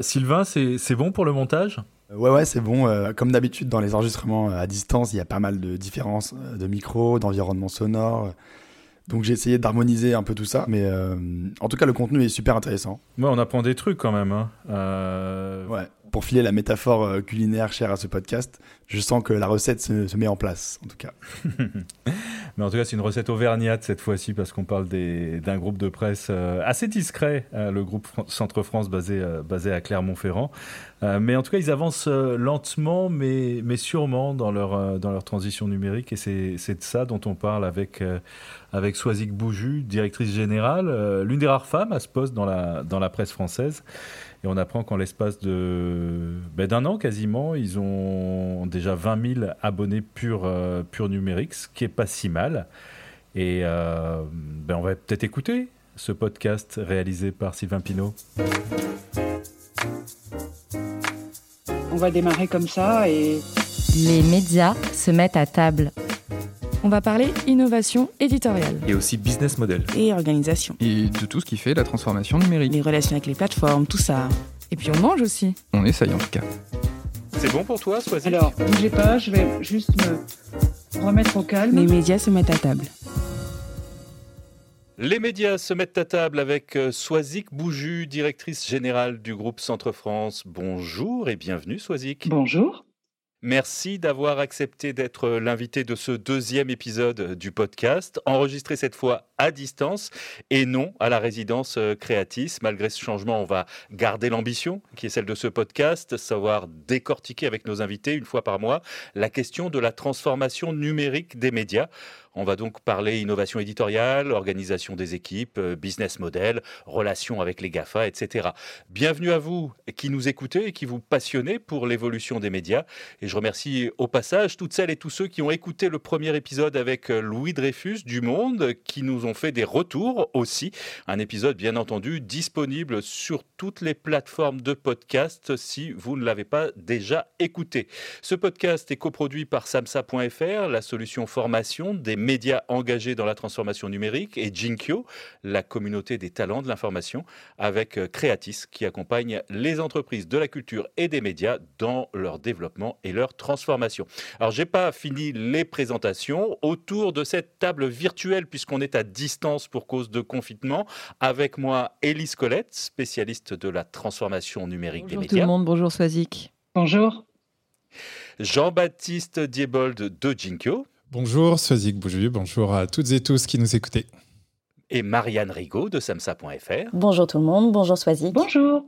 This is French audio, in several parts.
Sylvain, c'est bon pour le montage? Ouais, ouais, c'est bon. comme d'habitude, dans les enregistrements à distance, il y a pas mal de différences de micro, d'environnement sonore. Donc j'ai essayé d'harmoniser un peu tout ça, mais en tout cas le contenu est super intéressant. Ouais, on apprend des trucs quand même. Hein. Ouais pour filer la métaphore euh, culinaire chère à ce podcast, je sens que la recette se, met en place, en tout cas. Mais en tout cas, c'est une recette auvergnate cette fois-ci, parce qu'on parle d'un groupe de presse euh, assez discret, euh, le groupe Centre France basé, basé à Clermont-Ferrand. Mais en tout cas, ils avancent lentement, mais, mais sûrement dans leur, dans leur transition numérique. Et c'est de ça dont on parle avec, avec Bouju, directrice générale, l'une des rares femmes à ce poste dans la, dans la presse française. Et on apprend qu'en l'espace de ben, d'un an quasiment, ils ont déjà 20 000 abonnés pur, euh, pur numérique, ce qui est pas si mal. Et euh, ben, on va peut-être écouter ce podcast réalisé par Sylvain Pinault. On va démarrer comme ça et... Les médias se mettent à table. On va parler innovation éditoriale. Et aussi business model. Et organisation. Et de tout ce qui fait la transformation numérique. Les relations avec les plateformes, tout ça. Et puis on mange aussi. On essaye en tout cas. C'est bon pour toi, Soisy? Alors, bougez pas, je vais juste me remettre au calme. Les médias se mettent à table. Les médias se mettent à table avec euh, Soisic Bouju, directrice générale du groupe Centre France. Bonjour et bienvenue, Soisic. Bonjour. Merci d'avoir accepté d'être l'invité de ce deuxième épisode du podcast, enregistré cette fois à distance et non à la résidence euh, Créatis. Malgré ce changement, on va garder l'ambition qui est celle de ce podcast, savoir décortiquer avec nos invités une fois par mois la question de la transformation numérique des médias. On va donc parler innovation éditoriale, organisation des équipes, euh, business model, relations avec les GAFA, etc. Bienvenue à vous qui nous écoutez et qui vous passionnez pour l'évolution des médias. Et je remercie au passage toutes celles et tous ceux qui ont écouté le premier épisode avec euh, Louis Dreyfus du Monde, qui nous ont fait des retours aussi. Un épisode bien entendu disponible sur toutes les plateformes de podcast si vous ne l'avez pas déjà écouté. Ce podcast est coproduit par samsa.fr, la solution formation des médias engagés dans la transformation numérique, et Jinkyo, la communauté des talents de l'information, avec euh, Creatis, qui accompagne les entreprises de la culture et des médias dans leur développement et leur transformation. Alors, j'ai pas fini les présentations autour de cette table virtuelle, puisqu'on est à distance pour cause de confinement. Avec moi, Élise Colette, spécialiste de la transformation numérique des médias. Bonjour tout le monde, bonjour Swazik. Bonjour. Jean-Baptiste Diebold de Jinkyo. Bonjour, Sozik Bouju, bonjour à toutes et tous qui nous écoutez. Et Marianne Rigaud de samsa.fr. Bonjour tout le monde, bonjour Swazik. Bonjour.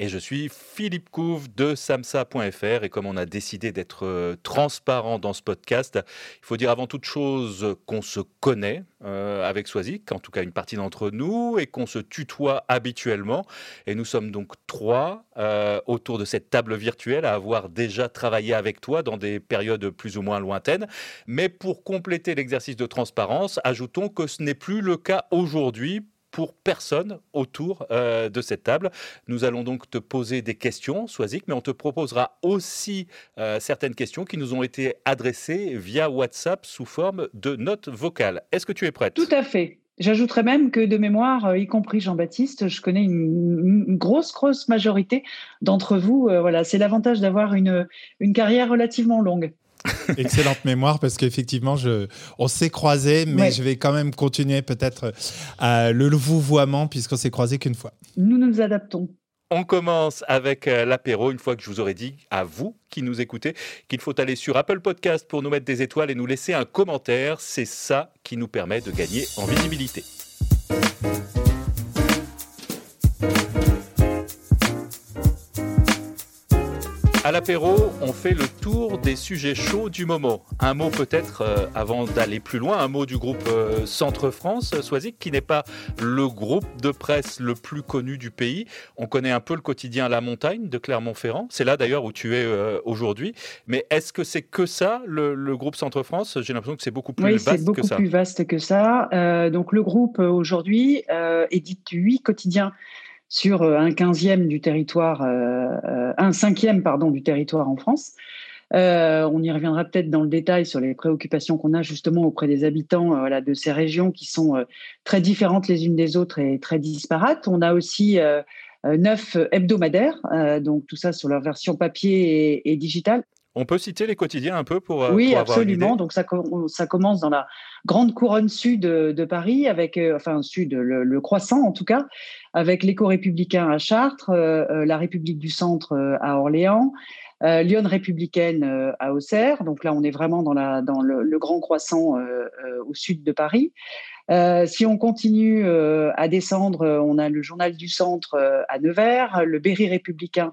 Et je suis Philippe Couve de samsa.fr. Et comme on a décidé d'être euh, transparent dans ce podcast, il faut dire avant toute chose qu'on se connaît euh, avec Swazik, en tout cas une partie d'entre nous, et qu'on se tutoie habituellement. Et nous sommes donc trois euh, autour de cette table virtuelle à avoir déjà travaillé avec toi dans des périodes plus ou moins lointaines. Mais pour compléter l'exercice de transparence, ajoutons que ce n'est plus le cas aujourd'hui pour personne autour euh, de cette table. Nous allons donc te poser des questions, Soisic, mais on te proposera aussi euh, certaines questions qui nous ont été adressées via WhatsApp sous forme de notes vocales. Est-ce que tu es prête? Tout à fait. J'ajouterais même que de mémoire, euh, y compris Jean-Baptiste, je connais une, grosse, grosse majorité d'entre vous. voilà, c'est l'avantage d'avoir une, une carrière relativement longue. Excellente mémoire parce qu'effectivement, on s'est croisés, mais je vais quand même continuer peut-être euh, le vouvoiement puisqu'on s'est croisés qu'une fois. Nous nous adaptons. On commence avec euh, l'apéro une fois que je vous aurais dit à vous qui nous écoutez qu'il faut aller sur Apple Podcast pour nous mettre des étoiles et nous laisser un commentaire. C'est ça qui nous permet de gagner en visibilité. À l'apéro, on fait le tour des sujets chauds du moment. Un mot peut-être, euh, avant d'aller plus loin, un mot du groupe euh, Centre France, Soisic, qui n'est pas le groupe de presse le plus connu du pays. On connaît un peu le quotidien La Montagne de Clermont-Ferrand. C'est là d'ailleurs où tu es euh, aujourd'hui. Mais est-ce que c'est que ça, le, groupe Centre France? J'ai l'impression que c'est beaucoup plus vaste que ça. Oui, c'est beaucoup plus vaste que ça. donc le groupe aujourd'hui édite huit quotidiens sur euh, un quinzième du territoire, euh, euh, un cinquième pardon du territoire en France. on y reviendra peut-être dans le détail sur les préoccupations qu'on a justement auprès des habitants voilà, de ces régions qui sont très différentes les unes des autres et très disparates. On a aussi neuf hebdomadaires, donc tout ça sur leur version papier et, digitale. On peut citer les quotidiens un peu pour. Oui, pour absolument. Donc ça, ça commence dans la grande couronne sud de, Paris, avec, enfin sud, le, croissant en tout cas, avec l'éco-républicain à Chartres, la République du Centre à Orléans, euh, Lyon républicaine euh, à Auxerre. Donc là, on est vraiment dans, le, grand croissant euh, au sud de Paris. si on continue à descendre, on a le Journal du Centre à Nevers, le Berry républicain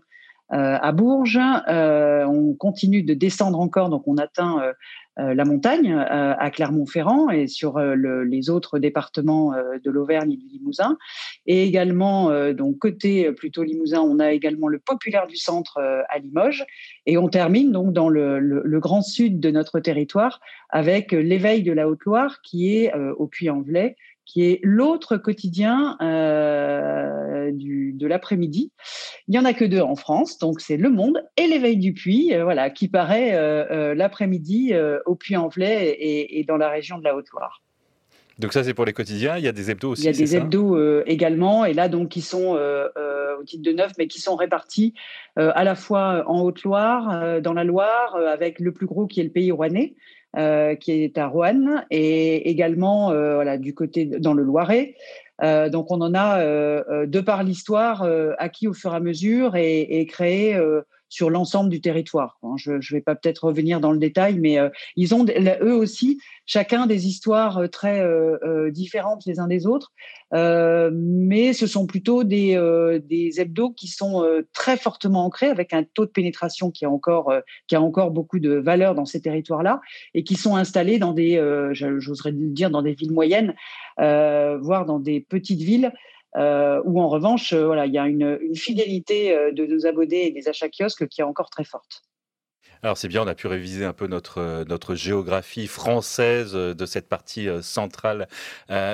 à Bourges. on continue de descendre encore, donc on atteint euh, la montagne euh, à Clermont-Ferrand et sur euh, les autres départements de l'Auvergne et du Limousin. Et également, donc côté plutôt Limousin, on a également le populaire du centre à Limoges. Et on termine donc dans le, grand sud de notre territoire avec l'éveil de la Haute-Loire qui est au Puy-en-Velay qui est l'autre quotidien euh, du, de l'après-midi. Il n'y en a que deux en France, donc c'est Le Monde et l'Éveil du Puy, euh, voilà, qui paraît euh, l'après-midi au Puy-en-Velay et, et, dans la région de la Haute-Loire. Donc ça, c'est pour les quotidiens. Il y a des hebdos aussi. Il y a des hebdos également, et là donc qui sont au titre de neuf, mais qui sont répartis à la fois en Haute-Loire, dans la Loire, avec le plus gros qui est le Pays Rouennais, euh, qui est à Roanne, et également euh, voilà, du côté dans le Loiret. Euh, donc on en a, de par l'histoire, acquis au fur et à mesure et, et créé sur l'ensemble du territoire. Je ne vais pas peut-être revenir dans le détail, mais euh, ils ont eux aussi chacun des histoires euh, très euh, différentes les uns des autres, mais ce sont plutôt des, des hebdos qui sont très fortement ancrés avec un taux de pénétration qui a encore qui a encore beaucoup de valeur dans ces territoires-là et qui sont installés dans des, j'oserais dire, dans des villes moyennes, voire dans des petites villes. Euh, où en revanche, euh, voilà, il y a une, fidélité euh, de nos abonnés et des achats kiosques qui est encore très forte. Alors c'est bien, on a pu réviser un peu notre, euh, géographie française de cette partie centrale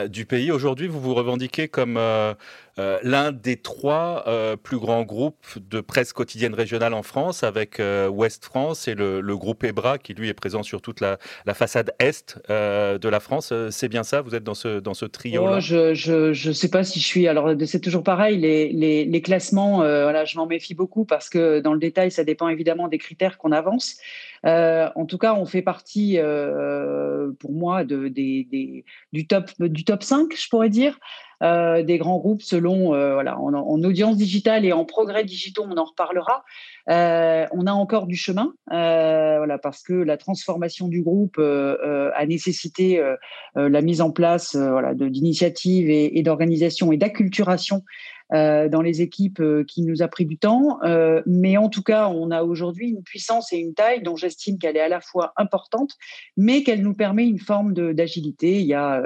du pays. Aujourd'hui, vous vous revendiquez comme l'un des trois plus grands groupes de presse quotidienne régionale en France, avec Ouest France et le, groupe EBRA, qui lui est présent sur toute la, façade est de la France. C'est bien ça Vous êtes dans ce, dans ce trio-là? Oh, Je ne sais pas si je suis... Alors c'est toujours pareil, les, les, les classements, voilà, je m'en méfie beaucoup parce que dans le détail, ça dépend évidemment des critères qu'on avance. Euh, en tout cas, on fait partie, euh, pour moi, du, top, du top 5, je pourrais dire, euh, des grands groupes selon, voilà, en, audience digitale et en progrès digitaux, on en reparlera. on a encore du chemin, voilà, parce que la transformation du groupe a nécessité la mise en place voilà, d'initiatives et, et d'organisation et d'acculturation dans les équipes euh, qui nous a pris du temps. Euh, mais en tout cas, on a aujourd'hui une puissance et une taille dont j'estime qu'elle est à la fois importante, mais qu'elle nous permet une forme d'agilité. Il y a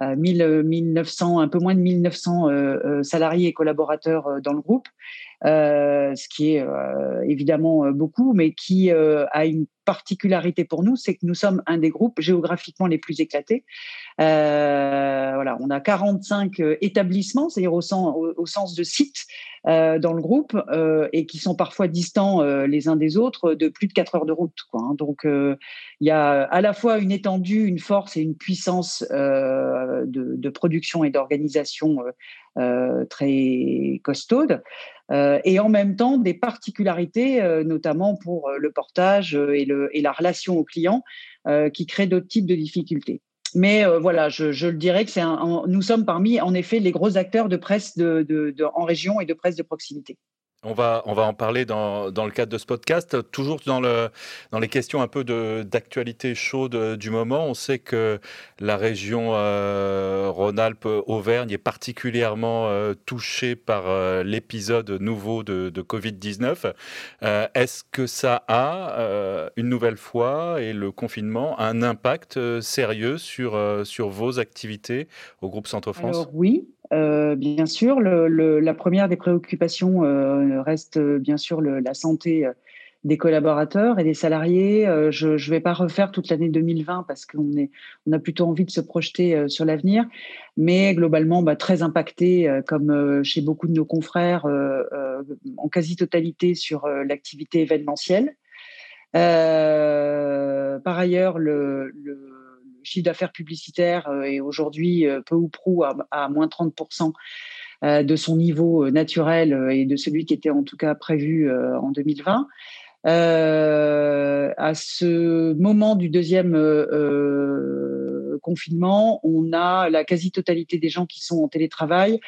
1900, un peu moins de 1900 salariés et collaborateurs dans le groupe, ce qui est évidemment beaucoup, mais qui a une particularité pour nous, c'est que nous sommes un des groupes géographiquement les plus éclatés. Euh, voilà, on a 45 euh, établissements, c'est-à-dire au, sens, de sites euh, dans le groupe, et qui sont parfois distants les uns des autres de plus de 4 heures de route. Hein. Donc, il y a à la fois une étendue, une force et une puissance de, production et d'organisation très costaude. et en même temps des particularités, notamment pour le portage et, la relation au client, qui créent d'autres types de difficultés. Mais euh, voilà, je, le dirais que c'est nous sommes parmi, en effet, les gros acteurs de presse en région et de presse de proximité. On va, on va en parler dans, dans, le cadre de ce podcast. Toujours dans, le, dans les questions un peu d'actualité chaude euh, du moment, on sait que la région euh, Rhône-Alpes-Auvergne est particulièrement euh, touchée par l'épisode nouveau de, de Covid-19. Est-ce que ça a, une nouvelle fois, et le confinement, un impact sérieux sur, sur vos activités au groupe Centre-France Oui, euh, bien sûr, la première des préoccupations euh, reste euh, bien sûr la santé des collaborateurs et des salariés. je ne vais pas refaire toute l'année 2020 parce qu'on on a plutôt envie de se projeter sur l'avenir, mais globalement bah, très impacté, comme chez beaucoup de nos confrères, en quasi-totalité sur l'activité événementielle. par ailleurs, le chiffre d'affaires publicitaire euh, est aujourd'hui euh, peu ou prou à, moins 30% de son niveau naturel et de celui qui était en tout cas prévu en 2020. à ce moment du deuxième confinement, on a la quasi-totalité des gens qui sont en télétravail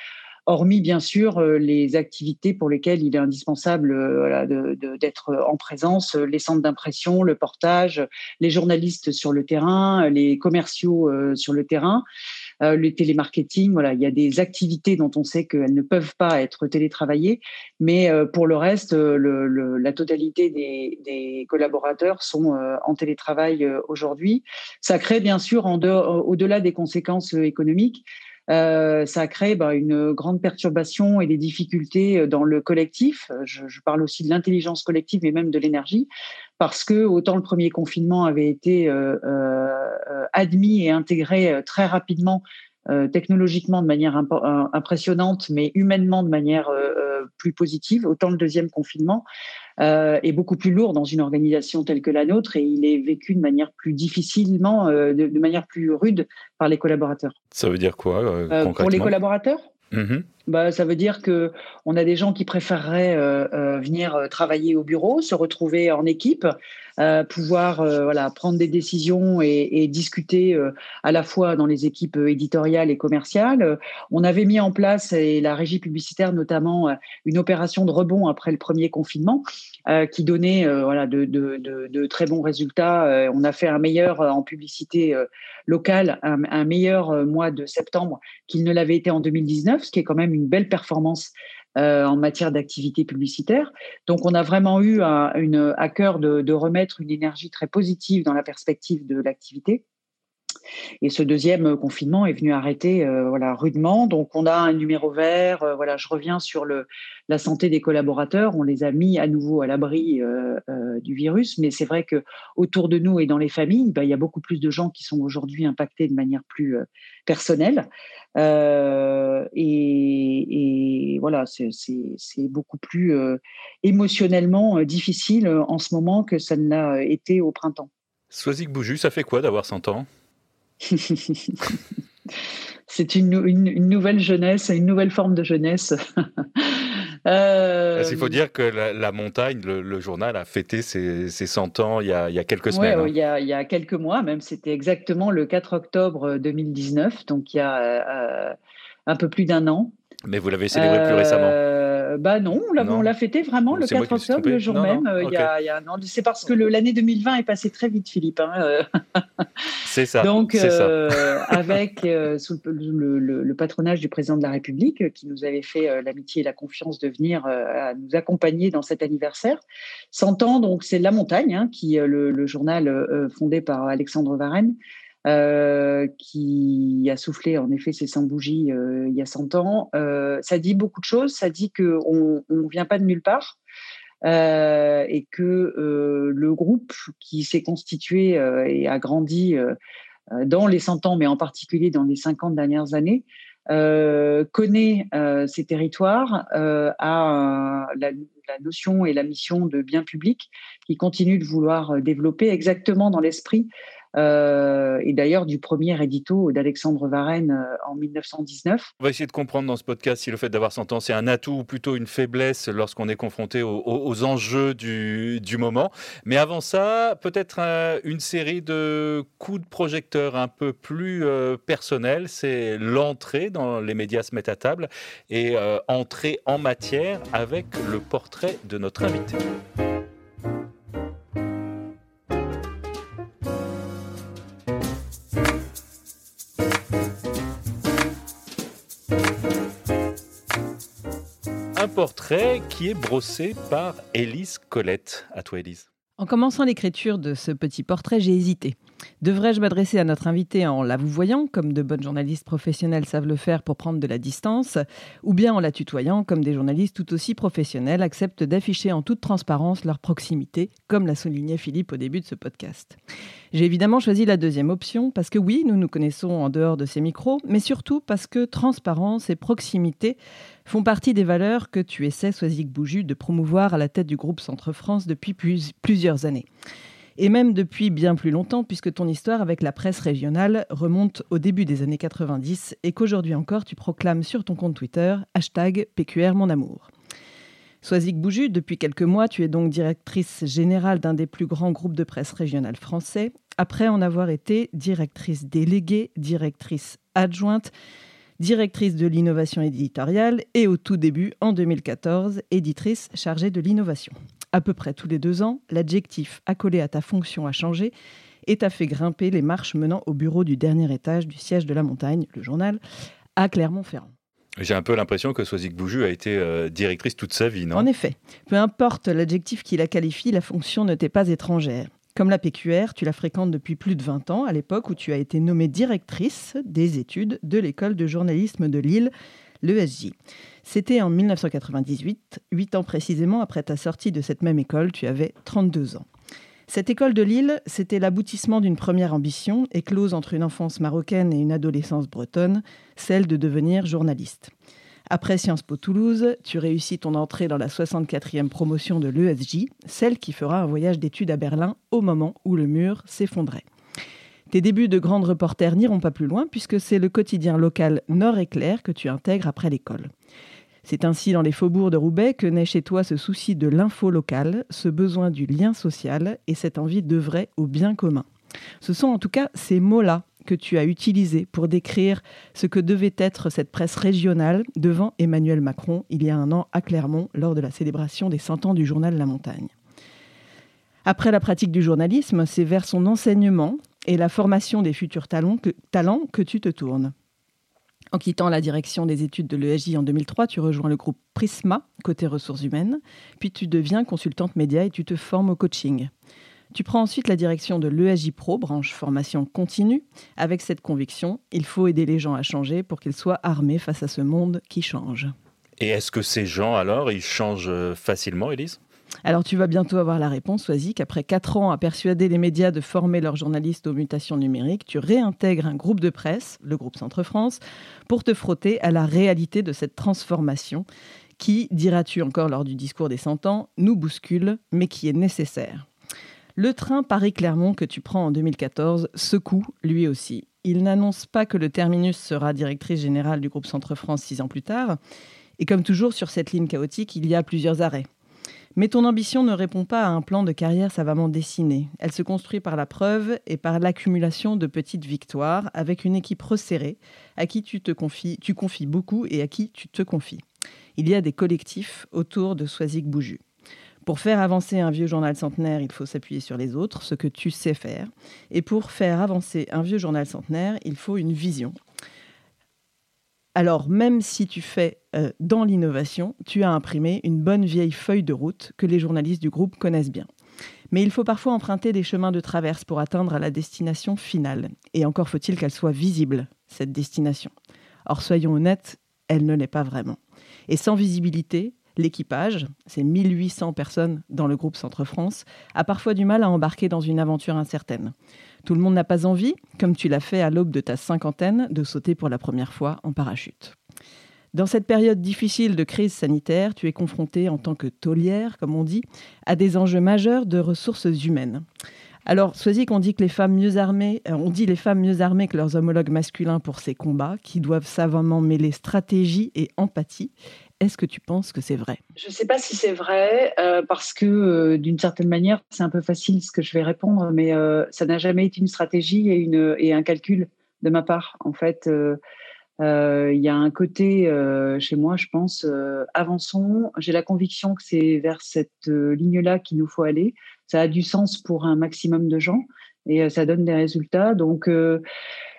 hormis bien sûr euh, les activités pour lesquelles il est indispensable euh, d'être en présence, euh, les centres d'impression, le portage, les journalistes sur le terrain, les commerciaux sur le terrain, le télémarketing. Voilà, il y a des activités dont on sait qu'elles ne peuvent pas être télétravaillées, mais pour le reste, la totalité des, collaborateurs sont en télétravail aujourd'hui. Ça crée bien sûr, au-delà des conséquences économiques, euh, ça a créé bah, une grande perturbation et des difficultés euh, dans le collectif. Euh, je, parle aussi de l'intelligence collective, mais même de l'énergie, parce que autant le premier confinement avait été admis et intégré très rapidement technologiquement de manière impressionnante, mais humainement de manière plus positive. Autant le deuxième confinement euh, est beaucoup plus lourd dans une organisation telle que la nôtre et il est vécu de manière plus difficilement, euh, de, manière plus rude par les collaborateurs. Ça veut dire quoi concrètement Pour les collaborateurs? Mmh bah, ça veut dire que on a des gens qui préféreraient venir travailler au bureau, se retrouver en équipe, euh, pouvoir euh, voilà, prendre des décisions et, discuter euh, à la fois dans les équipes éditoriales et commerciales. On avait mis en place, et la régie publicitaire notamment, une opération de rebond après le premier confinement qui donnait voilà, de, très bons résultats. on a fait un meilleur en publicité locale, un meilleur mois de septembre qu'il ne l'avait été en 2019, ce qui est quand même une belle performance euh, en matière d'activité publicitaire. Donc, on a vraiment eu une, à cœur de, remettre une énergie très positive dans la perspective de l'activité. Et ce deuxième confinement est venu arrêter euh, voilà, rudement. Donc, on a un numéro vert. Euh, voilà, je reviens sur le, la santé des collaborateurs. On les a mis à nouveau à l'abri euh, du virus. Mais c'est vrai que autour de nous et dans les familles, bah, il y a beaucoup plus de gens qui sont aujourd'hui impactés de manière plus personnelle. Et, et, voilà, c'est beaucoup plus émotionnellement difficile en ce moment que ça ne l'a été au printemps. Soisic Bouju, ça fait quoi d'avoir 100 ans? c'est une, une, nouvelle jeunesse, une nouvelle forme de jeunesse. euh... Il faut dire que la, montagne, le, journal, a fêté ses, ses 100 ans il y, a, il y a quelques semaines. Oui, hein. il, y a, il y a quelques mois, même c'était exactement le 4 octobre 2019, donc il y a euh, un peu plus d'un an. Mais vous l'avez célébré plus récemment euh, Bah non, on l'a fêté vraiment le 4 octobre, le jour même. Euh, il y a, y a C'est parce que l'année 2020 est passée très vite, Philippe. Hein, euh. c'est ça. Donc, ça. avec sous le, le, le, patronage du président de la République, qui nous avait fait l'amitié et la confiance de venir à nous accompagner dans cet anniversaire. 100 ans, donc c'est La Montagne, hein, qui le, journal fondé par Alexandre Varenne, euh, qui a soufflé en effet ses 100 bougies euh, il y a 100 ans. Euh, ça dit beaucoup de choses. Ça dit qu'on ne vient pas de nulle part. et que le groupe qui s'est constitué et a grandi dans les 100 ans, mais en particulier dans les 50 dernières années, connaît ces territoires, a la, la, notion et la mission de bien public qui continue de vouloir développer exactement dans l'esprit euh, et d'ailleurs du premier édito d'Alexandre Varenne euh, en 1919. On va essayer de comprendre dans ce podcast si le fait d'avoir 100 ans, c'est un atout ou plutôt une faiblesse lorsqu'on est confronté aux, enjeux du, du, moment. Mais avant ça, peut-être une série de coups de projecteur un peu plus euh, personnels. C'est l'entrée dans les médias se mettent à table et euh, entrer en matière avec le portrait de notre invité. Portrait qui est brossé par Élise Colette. À toi, Élise. En commençant l'écriture de ce petit portrait, j'ai hésité. Devrais-je m'adresser à notre invité en la vous voyant, comme de bonnes journalistes professionnels savent le faire pour prendre de la distance, ou bien en la tutoyant, comme des journalistes tout aussi professionnels acceptent d'afficher en toute transparence leur proximité, comme l'a souligné Philippe au début de ce podcast? J'ai évidemment choisi la deuxième option, parce que oui, nous nous connaissons en dehors de ces micros, mais surtout parce que transparence et proximité font partie des valeurs que tu essaies, Soisic Bouju, de promouvoir à la tête du groupe Centre France depuis plusieurs années. Et même depuis bien plus longtemps, puisque ton histoire avec la presse régionale remonte au début des années 90 et qu'aujourd'hui encore tu proclames sur ton compte Twitter hashtag PQR mon amour. Soisic Bouju, depuis quelques mois, tu es donc directrice générale d'un des plus grands groupes de presse régional français, après en avoir été directrice déléguée, directrice adjointe, directrice de l'innovation éditoriale et au tout début, en 2014, éditrice chargée de l'innovation. À peu près tous les deux ans, l'adjectif accolé à ta fonction a changé et t'a fait grimper les marches menant au bureau du dernier étage du siège de la montagne, le journal, à Clermont-Ferrand. J'ai un peu l'impression que Soisic Bouju a été euh, directrice toute sa vie, non? En effet. Peu importe l'adjectif qui la qualifie, la fonction ne t'est pas étrangère. Comme la PQR, tu la fréquentes depuis plus de 20 ans, à l'époque où tu as été nommée directrice des études de l'école de journalisme de Lille, l'ESJ. C'était en 1998, 8 ans précisément après ta sortie de cette même école, tu avais 32 ans. Cette école de Lille, c'était l'aboutissement d'une première ambition, éclose entre une enfance marocaine et une adolescence bretonne, celle de devenir journaliste. Après Sciences Po Toulouse, tu réussis ton entrée dans la 64e promotion de l'ESJ, celle qui fera un voyage d'études à Berlin au moment où le mur s'effondrait. Tes débuts de grande reporter n'iront pas plus loin puisque c'est le quotidien local Nord Éclair que tu intègres après l'école. C'est ainsi dans les faubourgs de Roubaix que naît chez toi ce souci de l'info locale, ce besoin du lien social et cette envie d'œuvrer au bien commun. Ce sont en tout cas ces mots-là que tu as utilisés pour décrire ce que devait être cette presse régionale devant Emmanuel Macron il y a un an à Clermont lors de la célébration des 100 ans du journal La Montagne. Après la pratique du journalisme, c'est vers son enseignement et la formation des futurs talents que, talents que tu te tournes. En quittant la direction des études de l'ESJ en 2003, tu rejoins le groupe Prisma, côté ressources humaines, puis tu deviens consultante média et tu te formes au coaching. Tu prends ensuite la direction de l'ESJ Pro, branche formation continue, avec cette conviction, il faut aider les gens à changer pour qu'ils soient armés face à ce monde qui change. Et est-ce que ces gens, alors, ils changent euh, facilement, Élise? Alors tu vas bientôt avoir la réponse, Soazic. Après quatre ans à persuader les médias de former leurs journalistes aux mutations numériques, tu réintègres un groupe de presse, le groupe Centre-France, pour te frotter à la réalité de cette transformation qui, diras-tu encore lors du discours des 100 ans, nous bouscule, mais qui est nécessaire. Le train Paris-Clermont que tu prends en 2014 secoue lui aussi. Il n'annonce pas que le terminus sera directrice générale du groupe Centre-France six ans plus tard. Et comme toujours sur cette ligne chaotique, il y a plusieurs arrêts. Mais ton ambition ne répond pas à un plan de carrière savamment dessiné. Elle se construit par la preuve et par l'accumulation de petites victoires avec une équipe resserrée à qui tu te confies, tu confies beaucoup et à qui tu te confies. Il y a des collectifs autour de Soisic Bouju. Pour faire avancer un vieux journal centenaire, il faut s'appuyer sur les autres, ce que tu sais faire. Et pour faire avancer un vieux journal centenaire, il faut une vision, alors, même si tu fais euh, dans l'innovation, tu as imprimé une bonne vieille feuille de route que les journalistes du groupe connaissent bien. Mais il faut parfois emprunter des chemins de traverse pour atteindre la destination finale. Et encore faut-il qu'elle soit visible, cette destination. Or, soyons honnêtes, elle ne l'est pas vraiment. Et sans visibilité, l'équipage, ces 1800 personnes dans le groupe Centre France, a parfois du mal à embarquer dans une aventure incertaine. Tout le monde n'a pas envie, comme tu l'as fait à l'aube de ta cinquantaine, de sauter pour la première fois en parachute. Dans cette période difficile de crise sanitaire, tu es confronté en tant que taulière, comme on dit, à des enjeux majeurs de ressources humaines. Alors, sois-y qu'on dit que les femmes mieux armées, euh, on dit les femmes mieux armées que leurs homologues masculins pour ces combats, qui doivent savamment mêler stratégie et empathie. Est-ce que tu penses que c'est vrai? Je ne sais pas si c'est vrai, euh, parce que euh, d'une certaine manière, c'est un peu facile ce que je vais répondre, mais euh, ça n'a jamais été une stratégie et, une, et un calcul de ma part. En fait, il y a un côté chez moi, je pense, avançons. J'ai la conviction que c'est vers cette ligne-là qu'il nous faut aller. Ça a du sens pour un maximum de gens et ça donne des résultats. Donc,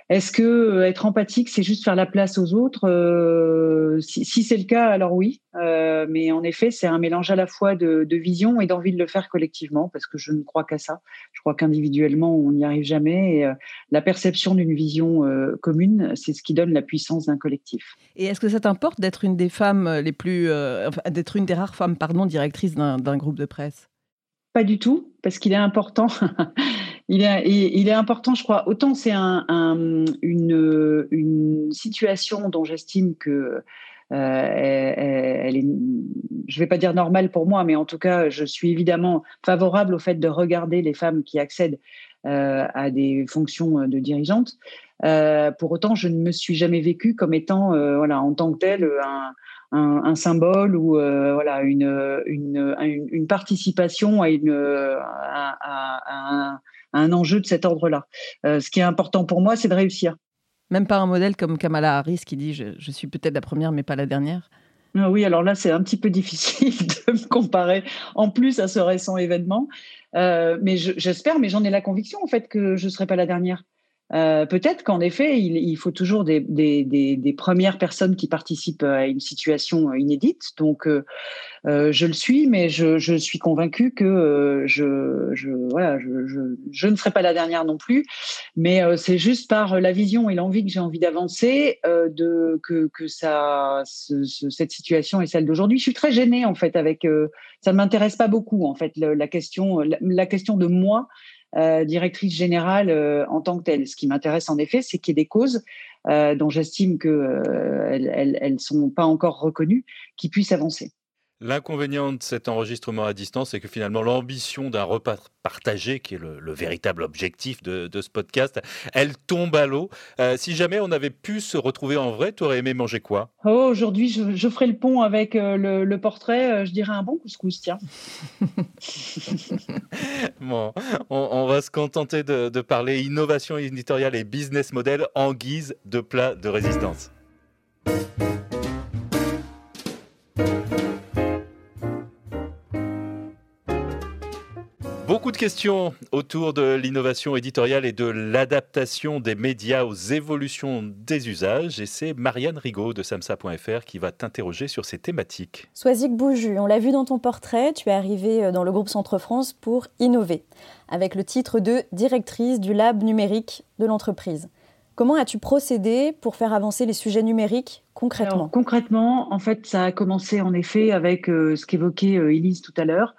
est-ce que euh, être empathique, c'est juste faire la place aux autres euh, Si, c'est le cas, alors oui. Euh, mais en effet, c'est un mélange à la fois de, vision et d'envie de le faire collectivement, parce que je ne crois qu'à ça. Je crois qu'individuellement, on n'y arrive jamais. Et, la perception d'une vision commune, c'est ce qui donne la puissance d'un collectif. Et est-ce que ça t'importe d'être une des femmes les plus, d'être une des rares femmes, pardon, directrices d'un groupe de presse? Pas du tout, parce qu'il est important. Il est, important, je crois. Autant c'est un, une, situation dont j'estime que elle, est, je vais pas dire normale pour moi, mais en tout cas, je suis évidemment favorable au fait de regarder les femmes qui accèdent à des fonctions de dirigeantes. pour autant, je ne me suis jamais vécue comme étant, voilà, en tant que telle, un, symbole ou euh, voilà une, participation à, une, à, un, enjeu de cet ordre-là. Euh, ce qui est important pour moi, c'est de réussir. Même par un modèle comme Kamala Harris qui dit je, je suis peut-être la première mais pas la dernière. Ah oui, alors là, c'est un petit peu difficile de me comparer en plus à ce récent événement. Euh, mais j'espère, mais j'en ai la conviction en fait que je ne serai pas la dernière. Euh, peut-être qu'en effet, il, faut toujours des, premières personnes qui participent à une situation euh, inédite. Donc, euh, je le suis, mais je, suis convaincue que je, ne serai pas la dernière non plus. Mais c'est juste par la vision et l'envie que j'ai envie d'avancer que, cette situation est celle d'aujourd'hui. Je suis très gênée en fait avec. ça ne m'intéresse pas beaucoup en fait la, question, la question de moi euh, directrice générale euh, en tant que telle. Ce qui m'intéresse en effet, c'est qu'il y ait des causes euh, dont j'estime qu'elles elles, ne sont pas encore reconnues, qui puissent avancer. L'inconvénient de cet enregistrement à distance, c'est que finalement l'ambition d'un repas partagé, qui est le, véritable objectif de, ce podcast, elle tombe à l'eau. Euh, si jamais on avait pu se retrouver en vrai, tu aurais aimé manger quoi? Oh, Aujourd'hui, je, ferai le pont avec euh, le, portrait, euh, je dirais un bon couscous, tiens. bon, on, va se contenter de, de parler innovation éditoriale et business model en guise de plat de résistance. De questions autour de l'innovation éditoriale et de l'adaptation des médias aux évolutions des usages. Et c'est Marianne Rigaud de samsa.fr qui va t'interroger sur ces thématiques. Soisic Bouju, on l'a vu dans ton portrait, tu es arrivée euh, dans le groupe Centre France pour innover, avec le titre de directrice du lab numérique de l'entreprise. Comment as-tu procédé pour faire avancer les sujets numériques concrètement? Concrètement, en fait, ça a commencé en effet avec euh, ce qu'évoquait euh, Elise tout à l'heure,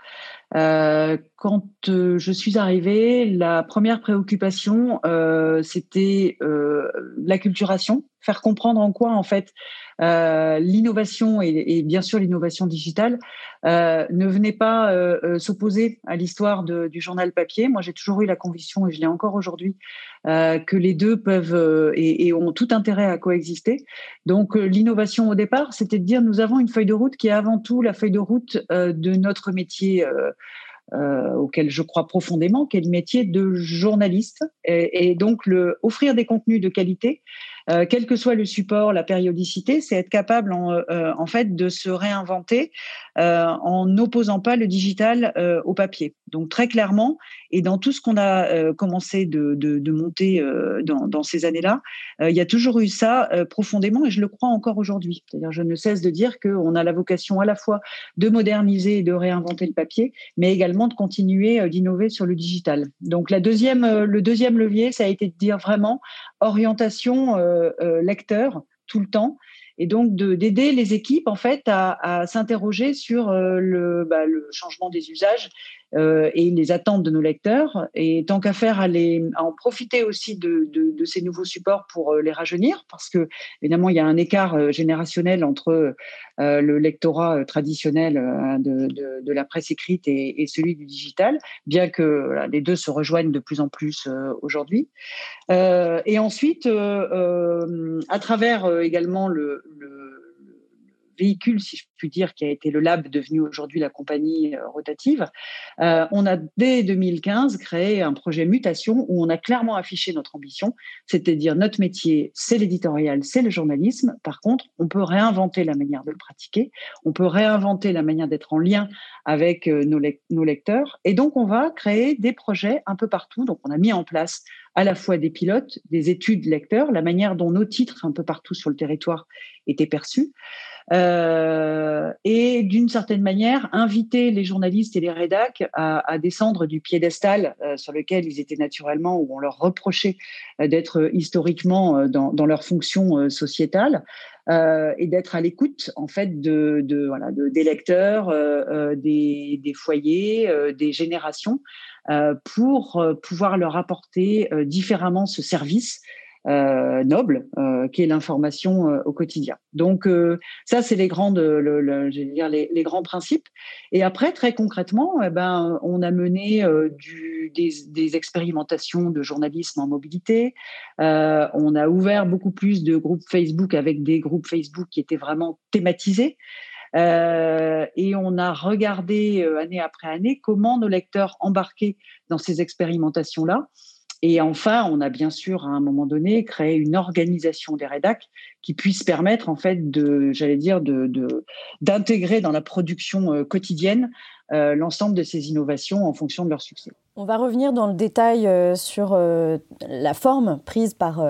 euh, quand euh, je suis arrivée, la première préoccupation, euh, c'était l'acculturation, faire comprendre en quoi en fait euh, l'innovation et, bien sûr l'innovation digitale euh, ne venait pas euh, s'opposer à l'histoire du journal papier. Moi, j'ai toujours eu la conviction, et je l'ai encore aujourd'hui, que les deux peuvent et, ont tout intérêt à coexister. Donc, l'innovation au départ, c'était de dire nous avons une feuille de route qui est avant tout la feuille de route de notre métier. Auquel je crois profondément, qui est le métier de journaliste, et, donc offrir des contenus de qualité euh, quel que soit le support, la périodicité, c'est être capable en, euh, en, fait de se réinventer euh, en n'opposant pas le digital au papier. Donc très clairement, et dans tout ce qu'on a commencé de, de, monter dans, ces années-là, il y a toujours eu ça profondément et je le crois encore aujourd'hui. C'est-à-dire, je ne cesse de dire qu'on a la vocation à la fois de moderniser et de réinventer le papier, mais également de continuer d'innover sur le digital. Donc la deuxième, le deuxième levier, ça a été de dire vraiment orientation euh, euh, lecteur tout le temps. Et donc d'aider les équipes en fait à, s'interroger sur euh, bah, le, changement des usages euh, et les attentes de nos lecteurs. Et tant qu'à faire, à, en profiter aussi de, ces nouveaux supports pour euh, les rajeunir, parce que évidemment, il y a un écart euh, générationnel entre le lectorat traditionnel de, la presse écrite et, celui du digital, bien que les deux se rejoignent de plus en plus aujourd'hui. et ensuite, à travers également le véhicule, si je puis dire, qui a été le lab devenu aujourd'hui la compagnie euh, rotative, euh, on a dès 2015 créé un projet mutation où on a clairement affiché notre ambition, c'est-à-dire notre métier, c'est l'éditorial, c'est le journalisme. Par contre, on peut réinventer la manière de le pratiquer, on peut réinventer la manière d'être en lien avec euh, nos, nos lecteurs, et donc on va créer des projets un peu partout. Donc on a mis en place à la fois des pilotes, des études lecteurs, la manière dont nos titres un peu partout sur le territoire étaient perçus. Euh, et d'une certaine manière inviter les journalistes et les rédacs à, descendre du piédestal euh, sur lequel ils étaient naturellement, où on leur reprochait euh, d'être historiquement dans, leur fonction sociétale. et d'être à l'écoute en fait de, voilà, des lecteurs, des, foyers, des générations, pour pouvoir leur apporter différemment ce service noble, qui est l'information au quotidien. Donc ça, c'est les grandes, le, dire les, grands principes. Et après, très concrètement, eh ben, on a mené du, des, des, expérimentations de journalisme en mobilité. on a ouvert beaucoup plus de groupes Facebook avec des groupes Facebook qui étaient vraiment thématisés. Euh, et on a regardé euh, année après année comment nos lecteurs embarquaient dans ces expérimentations-là. Et enfin, on a bien sûr à un moment donné créé une organisation des rédacs qui puisse permettre en fait de, j'allais dire, d'intégrer dans la production euh, quotidienne euh, l'ensemble de ces innovations en fonction de leur succès. On va revenir dans le détail euh, sur la forme prise par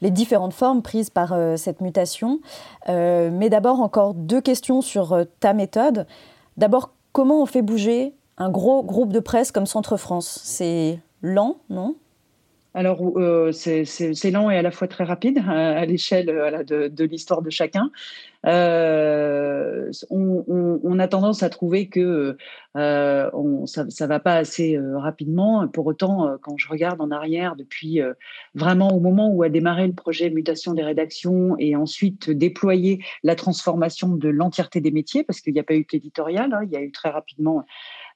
les différentes formes prises par cette mutation. mais d'abord, encore deux questions sur ta méthode. D'abord, comment on fait bouger un gros groupe de presse comme Centre France? C'est lent, non? Alors, euh, c'est lent et à la fois très rapide à, l'échelle de, l'histoire de chacun. Euh, on, a tendance à trouver que euh, ça ne va pas assez rapidement. Pour autant, quand je regarde en arrière depuis vraiment au moment où a démarré le projet mutation des rédactions et ensuite déployer la transformation de l'entièreté des métiers, parce qu'il n'y a pas eu que l'éditorial, hein, il y a eu très rapidement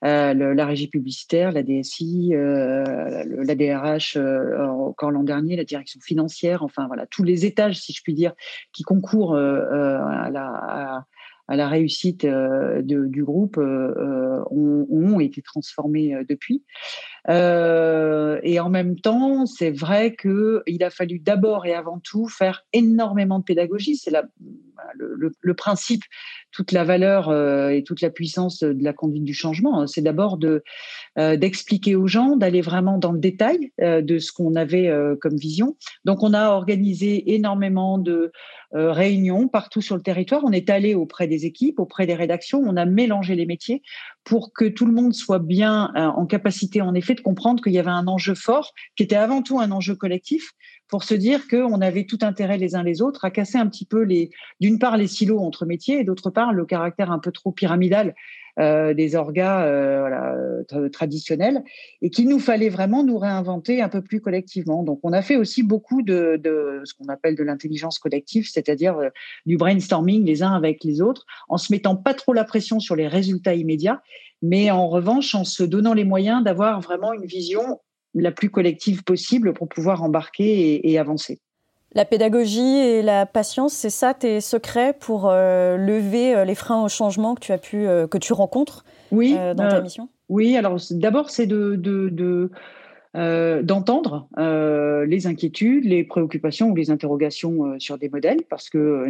euh, la régie publicitaire, la DSI, euh, la DRH euh, encore l'an dernier, la direction financière, enfin voilà, tous les étages, si je puis dire, qui concourent à la, la réussite du groupe ont, été transformés depuis. et en même temps, c'est vrai qu'il a fallu d'abord et avant tout faire énormément de pédagogie. C'est le, le, principe toute la valeur euh, et toute la puissance de la conduite du changement. Hein. C'est d'abord euh, d'expliquer aux gens, d'aller vraiment dans le détail euh, de ce qu'on avait comme vision. Donc, on a organisé énormément de réunions partout sur le territoire. On est allé auprès des équipes, auprès des rédactions. On a mélangé les métiers pour que tout le monde soit bien en capacité, en effet, de comprendre qu'il y avait un enjeu fort, qui était avant tout un enjeu collectif, pour se dire qu'on avait tout intérêt les uns les autres à casser un petit peu les, d'une part les silos entre métiers et d'autre part le caractère un peu trop pyramidal euh, des orgas euh, traditionnels et qu'il nous fallait vraiment nous réinventer un peu plus collectivement. Donc on a fait aussi beaucoup de, ce qu'on appelle de l'intelligence collective, c'est-à-dire euh, du brainstorming les uns avec les autres, en se mettant pas trop la pression sur les résultats immédiats, mais en revanche en se donnant les moyens d'avoir vraiment une vision la plus collective possible pour pouvoir embarquer et, avancer. La pédagogie et la patience, c'est ça tes secrets pour euh, lever euh, les freins au changement que tu as pu euh, que tu rencontres oui, dans ta mission? Oui, alors d'abord c'est de, d'entendre les inquiétudes, les préoccupations ou les interrogations sur des modèles, parce que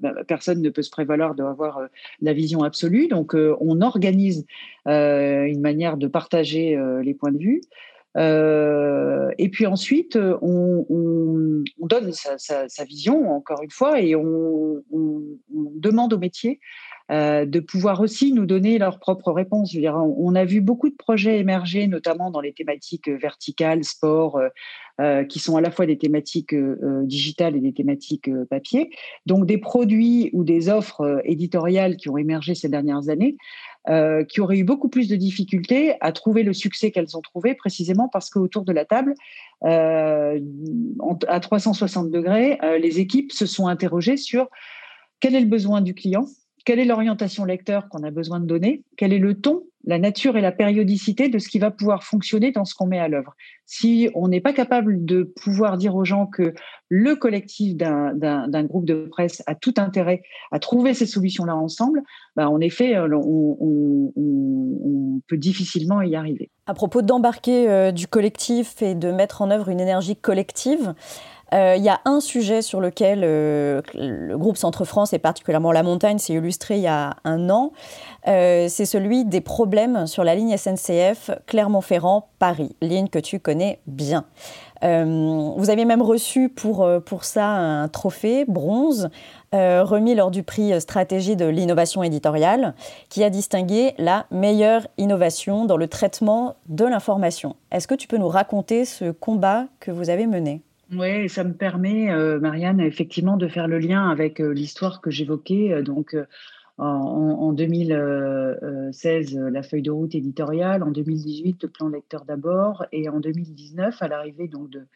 bah, personne ne peut se prévaloir d'avoir la vision absolue. Donc, on organise une manière de partager les points de vue. Euh, et puis ensuite, on, donne sa, vision, encore une fois, et on, demande au métier euh, de pouvoir aussi nous donner leurs propres réponses. On, a vu beaucoup de projets émerger, notamment dans les thématiques verticales, sport, euh, qui sont à la fois des thématiques digitales et des thématiques papier. Donc des produits ou des offres éditoriales qui ont émergé ces dernières années euh, qui auraient eu beaucoup plus de difficultés à trouver le succès qu'elles ont trouvé, précisément parce qu'autour de la table, euh, à 360 degrés, euh, les équipes se sont interrogées sur quel est le besoin du client, quelle est l'orientation lecteur qu'on a besoin de donner, quel est le ton la nature et la périodicité de ce qui va pouvoir fonctionner dans ce qu'on met à l'œuvre? Si on n'est pas capable de pouvoir dire aux gens que le collectif d'un groupe de presse a tout intérêt à trouver ces solutions-là ensemble, bah en effet, euh, on, on, peut difficilement y arriver. À propos d'embarquer euh, du collectif et de mettre en œuvre une énergie collective, euh, il y a un sujet sur lequel euh, le groupe Centre France et particulièrement La Montagne s'est illustré il y a un an. Euh, c'est celui des problèmes sur la ligne SNCF Clermont-Ferrand-Paris, ligne que tu connais bien. vous avez même reçu pour, pour ça un trophée bronze remis lors du prix Stratégie de l'innovation éditoriale qui a distingué la meilleure innovation dans le traitement de l'information. Est-ce que tu peux nous raconter ce combat que vous avez mené? Oui, ça me permet, euh, Marianne, effectivement, de faire le lien avec euh, l'histoire que j'évoquais. Euh, donc, en, 2016, la feuille de route éditoriale, en 2018, le plan lecteur d'abord, et en 2019, à l'arrivée de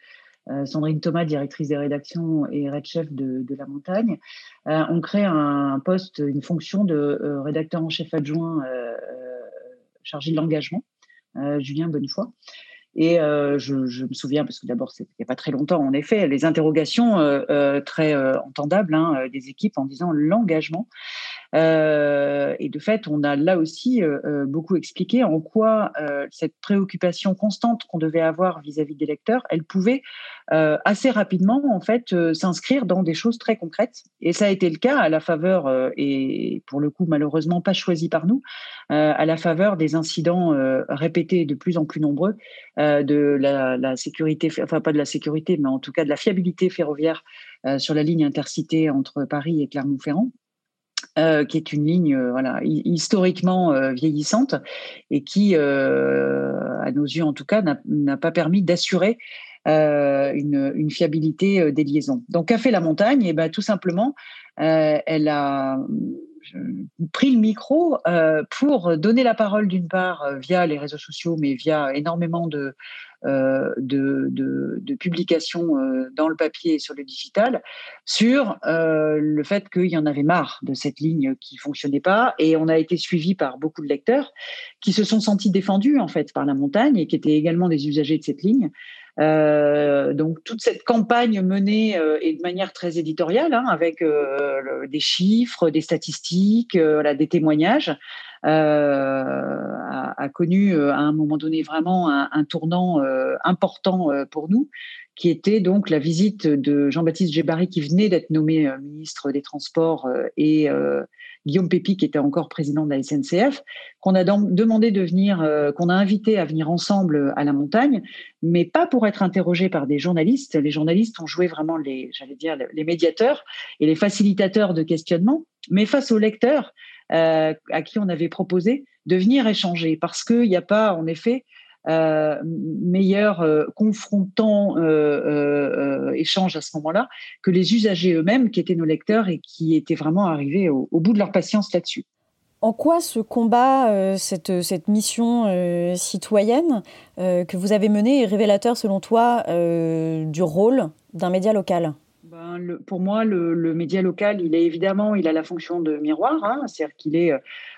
Sandrine Thomas, directrice des rédactions et red chef de, La Montagne, on crée un, poste, une fonction de rédacteur en chef adjoint chargé de l'engagement, Julien Bonnefoy. Et je, me souviens, parce que d'abord, il n'y a pas très longtemps, en effet, les interrogations très entendables hein, des équipes en disant l'engagement. Euh, et de fait, on a là aussi euh, euh, beaucoup expliqué en quoi cette préoccupation constante qu'on devait avoir vis-à-vis des lecteurs, elle pouvait assez rapidement en fait s'inscrire dans des choses très concrètes. Et ça a été le cas à la faveur, et pour le coup malheureusement pas choisi par nous, à la faveur des incidents répétés de plus en plus nombreux de la, la, sécurité, enfin pas de la sécurité, mais en tout cas de la fiabilité ferroviaire sur la ligne intercité entre Paris et Clermont-Ferrand. Euh, qui est une ligne euh, historiquement euh, vieillissante et qui, à nos yeux en tout cas, n'a pas permis d'assurer une, une, fiabilité des liaisons. Donc, qu'a fait la montagne? Et eh ben, Tout simplement, elle a pris le micro pour donner la parole d'une part via les réseaux sociaux, mais via énormément de, euh, de, de, publications euh, dans le papier et sur le digital sur euh, le fait qu'il y en avait marre de cette ligne qui fonctionnait pas et on a été suivi par beaucoup de lecteurs qui se sont sentis défendus en fait par la montagne et qui étaient également des usagers de cette ligne. Donc toute cette campagne menée et de manière très éditoriale, hein, avec des chiffres, des statistiques, des témoignages, euh, a, connu euh, à un moment donné vraiment un, tournant euh, important pour nous, qui était donc la visite de Jean-Baptiste Gébari qui venait d'être nommé ministre des Transports et Guillaume Pépi qui était encore président de la SNCF, qu'on a demandé de venir, qu'on a invité à venir ensemble à la montagne, mais pas pour être interrogé par des journalistes. Les journalistes ont joué vraiment les, j'allais dire, les médiateurs et les facilitateurs de questionnement, mais face aux lecteurs euh, à qui on avait proposé de venir échanger, parce qu'il n'y a pas, en effet, euh, meilleur euh, confrontant échange à ce moment-là que les usagers eux-mêmes qui étaient nos lecteurs et qui étaient vraiment arrivés au, bout de leur patience là-dessus. En quoi ce combat, cette, cette, mission citoyenne que vous avez menée est révélateur selon toi du rôle d'un média local? Ben, pour moi, le, média local, il est évidemment, il a la fonction de miroir, hein, c'est-à-dire qu'il est euh,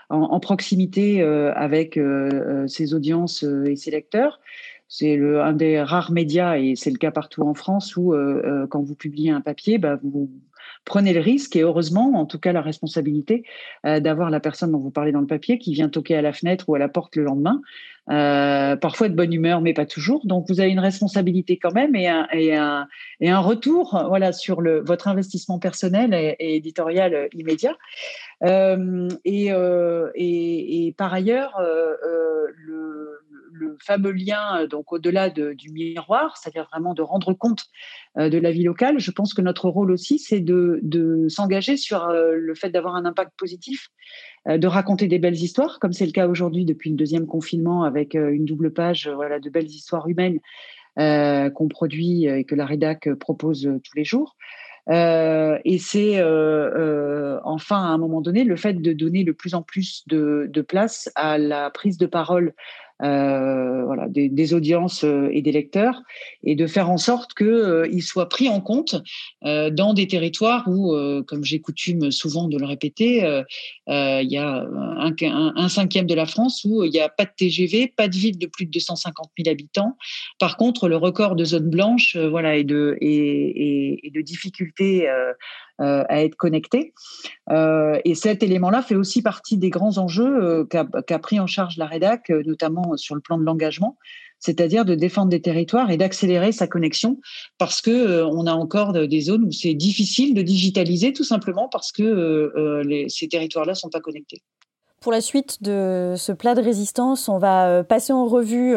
en, proximité euh, avec euh, ses audiences et ses lecteurs. C'est un des rares médias, et c'est le cas partout en France, où quand vous publiez un papier, bah, vous prenez le risque, et heureusement, en tout cas la responsabilité, d'avoir la personne dont vous parlez dans le papier qui vient toquer à la fenêtre ou à la porte le lendemain euh, parfois de bonne humeur, mais pas toujours. Donc, vous avez une responsabilité quand même et un, et un, et un retour voilà, sur le, votre investissement personnel et, éditorial immédiat. Euh, et, euh, et, et, par ailleurs, euh, euh, le, le, fameux lien, donc au-delà de, du miroir, c'est-à-dire vraiment de rendre compte de la vie locale, je pense que notre rôle aussi, c'est de, de s'engager sur le fait d'avoir un impact positif euh, de raconter des belles histoires, comme c'est le cas aujourd'hui depuis le deuxième confinement avec euh, une double page euh, voilà, de belles histoires humaines qu'on produit et que la rédac propose tous les jours. et c'est enfin à un moment donné le fait de donner le plus en plus de, de place à la prise de parole euh, voilà, des, audiences euh, et des lecteurs, et de faire en sorte qu'ils euh, soient pris en compte dans des territoires où, comme j'ai coutume souvent de le répéter, il y a un, cinquième de la France où il n'y a pas de TGV, pas de ville de plus de 250 000 habitants. Par contre, le record de zones blanches voilà, et, de, difficultés euh, à être connecté. Euh, et cet élément-là fait aussi partie des grands enjeux euh, qu'a pris en charge la rédac, notamment sur le plan de l'engagement c'est-à-dire de défendre des territoires et d'accélérer sa connexion parce que on a encore des zones où c'est difficile de digitaliser tout simplement parce que ces territoires-là sont pas connectés. Pour la suite de ce plat de résistance, on va passer en revue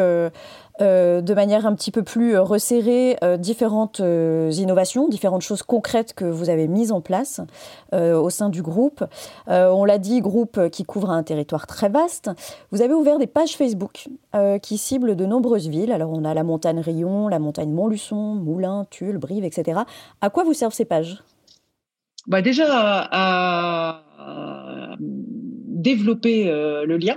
euh, de manière un petit peu plus euh, resserrée euh, différentes innovations, différentes choses concrètes que vous avez mises en place au sein du groupe. on l'a dit, groupe qui couvre un territoire très vaste. Vous avez ouvert des pages Facebook qui ciblent de nombreuses villes. Alors on a la montagne Rion, la montagne Montluçon, Moulins, Tulle, Brive, etc. À quoi vous servent ces pages? Bah Déjà à, développer le lien.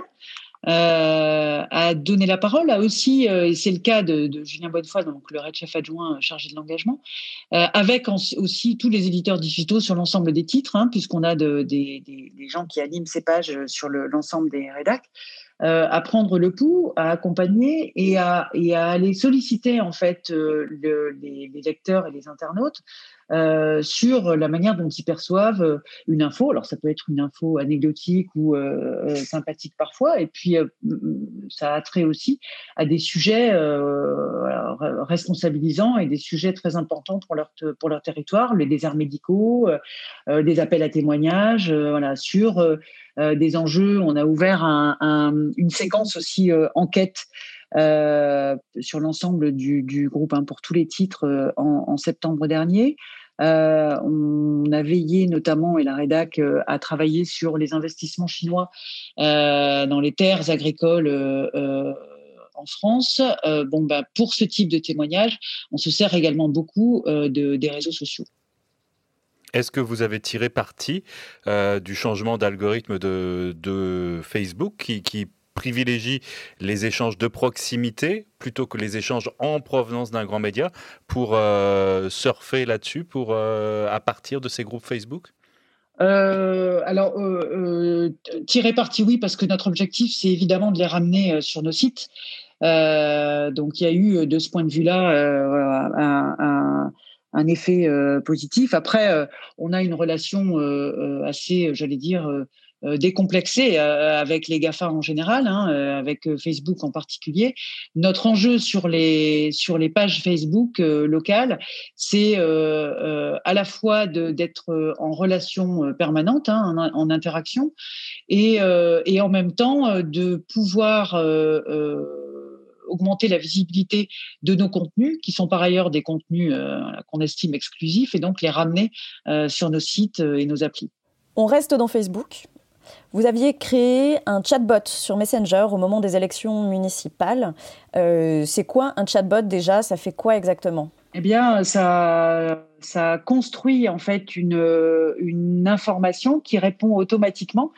Euh, à, donner la parole, à aussi, et c'est le cas de, Julien Bonnefoy, donc le Red Chef adjoint chargé de l'engagement, avec aussi tous les éditeurs digitaux sur l'ensemble des titres, hein, puisqu'on a de, des, gens qui animent ces pages sur l'ensemble des rédacs. Euh, à prendre le pouls, à accompagner et à, aller solliciter en fait euh, le, les, les, lecteurs et les internautes euh, sur la manière dont ils perçoivent euh, une info. Alors ça peut être une info anecdotique ou euh, sympathique parfois, et puis ça a trait aussi à des sujets responsabilisants et des sujets très importants pour leur pour leur territoire, les déserts médicaux, des appels à témoignages, voilà sur des enjeux. On a ouvert un, une séquence aussi enquête. Euh, sur l'ensemble du, groupe hein, pour tous les titres en, en, septembre dernier. Euh, on a veillé notamment, et la rédac, euh, à travailler sur les investissements chinois euh, dans les terres agricoles en France. bon, bah, pour ce type de témoignage, on se sert également beaucoup de, des réseaux sociaux. Est-ce que vous avez tiré parti du changement d'algorithme de, Facebook qui privilégie les échanges de proximité plutôt que les échanges en provenance d'un grand média pour euh, surfer là-dessus pour euh, à partir de ces groupes Facebook? Euh, alors, tirer parti, oui, parce que notre objectif, c'est évidemment de les ramener sur nos sites. donc, il y a eu, de ce point de vue-là, un, effet positif. Après, on a une relation assez, j'allais dire, décomplexé euh, avec les GAFA en général, hein, euh, avec Facebook en particulier. Notre enjeu sur les, sur les pages Facebook locales, c'est à la fois d'être en relation permanente, hein, en, interaction, et, et en même temps de pouvoir augmenter la visibilité de nos contenus, qui sont par ailleurs des contenus qu'on estime exclusifs, et donc les ramener sur nos sites et nos applis. On reste dans Facebook. Vous aviez créé un chatbot sur Messenger au moment des élections municipales. Euh, c'est quoi un chatbot déjà? Ça fait quoi exactement? Eh bien, ça, construit en fait une information qui répond automatiquement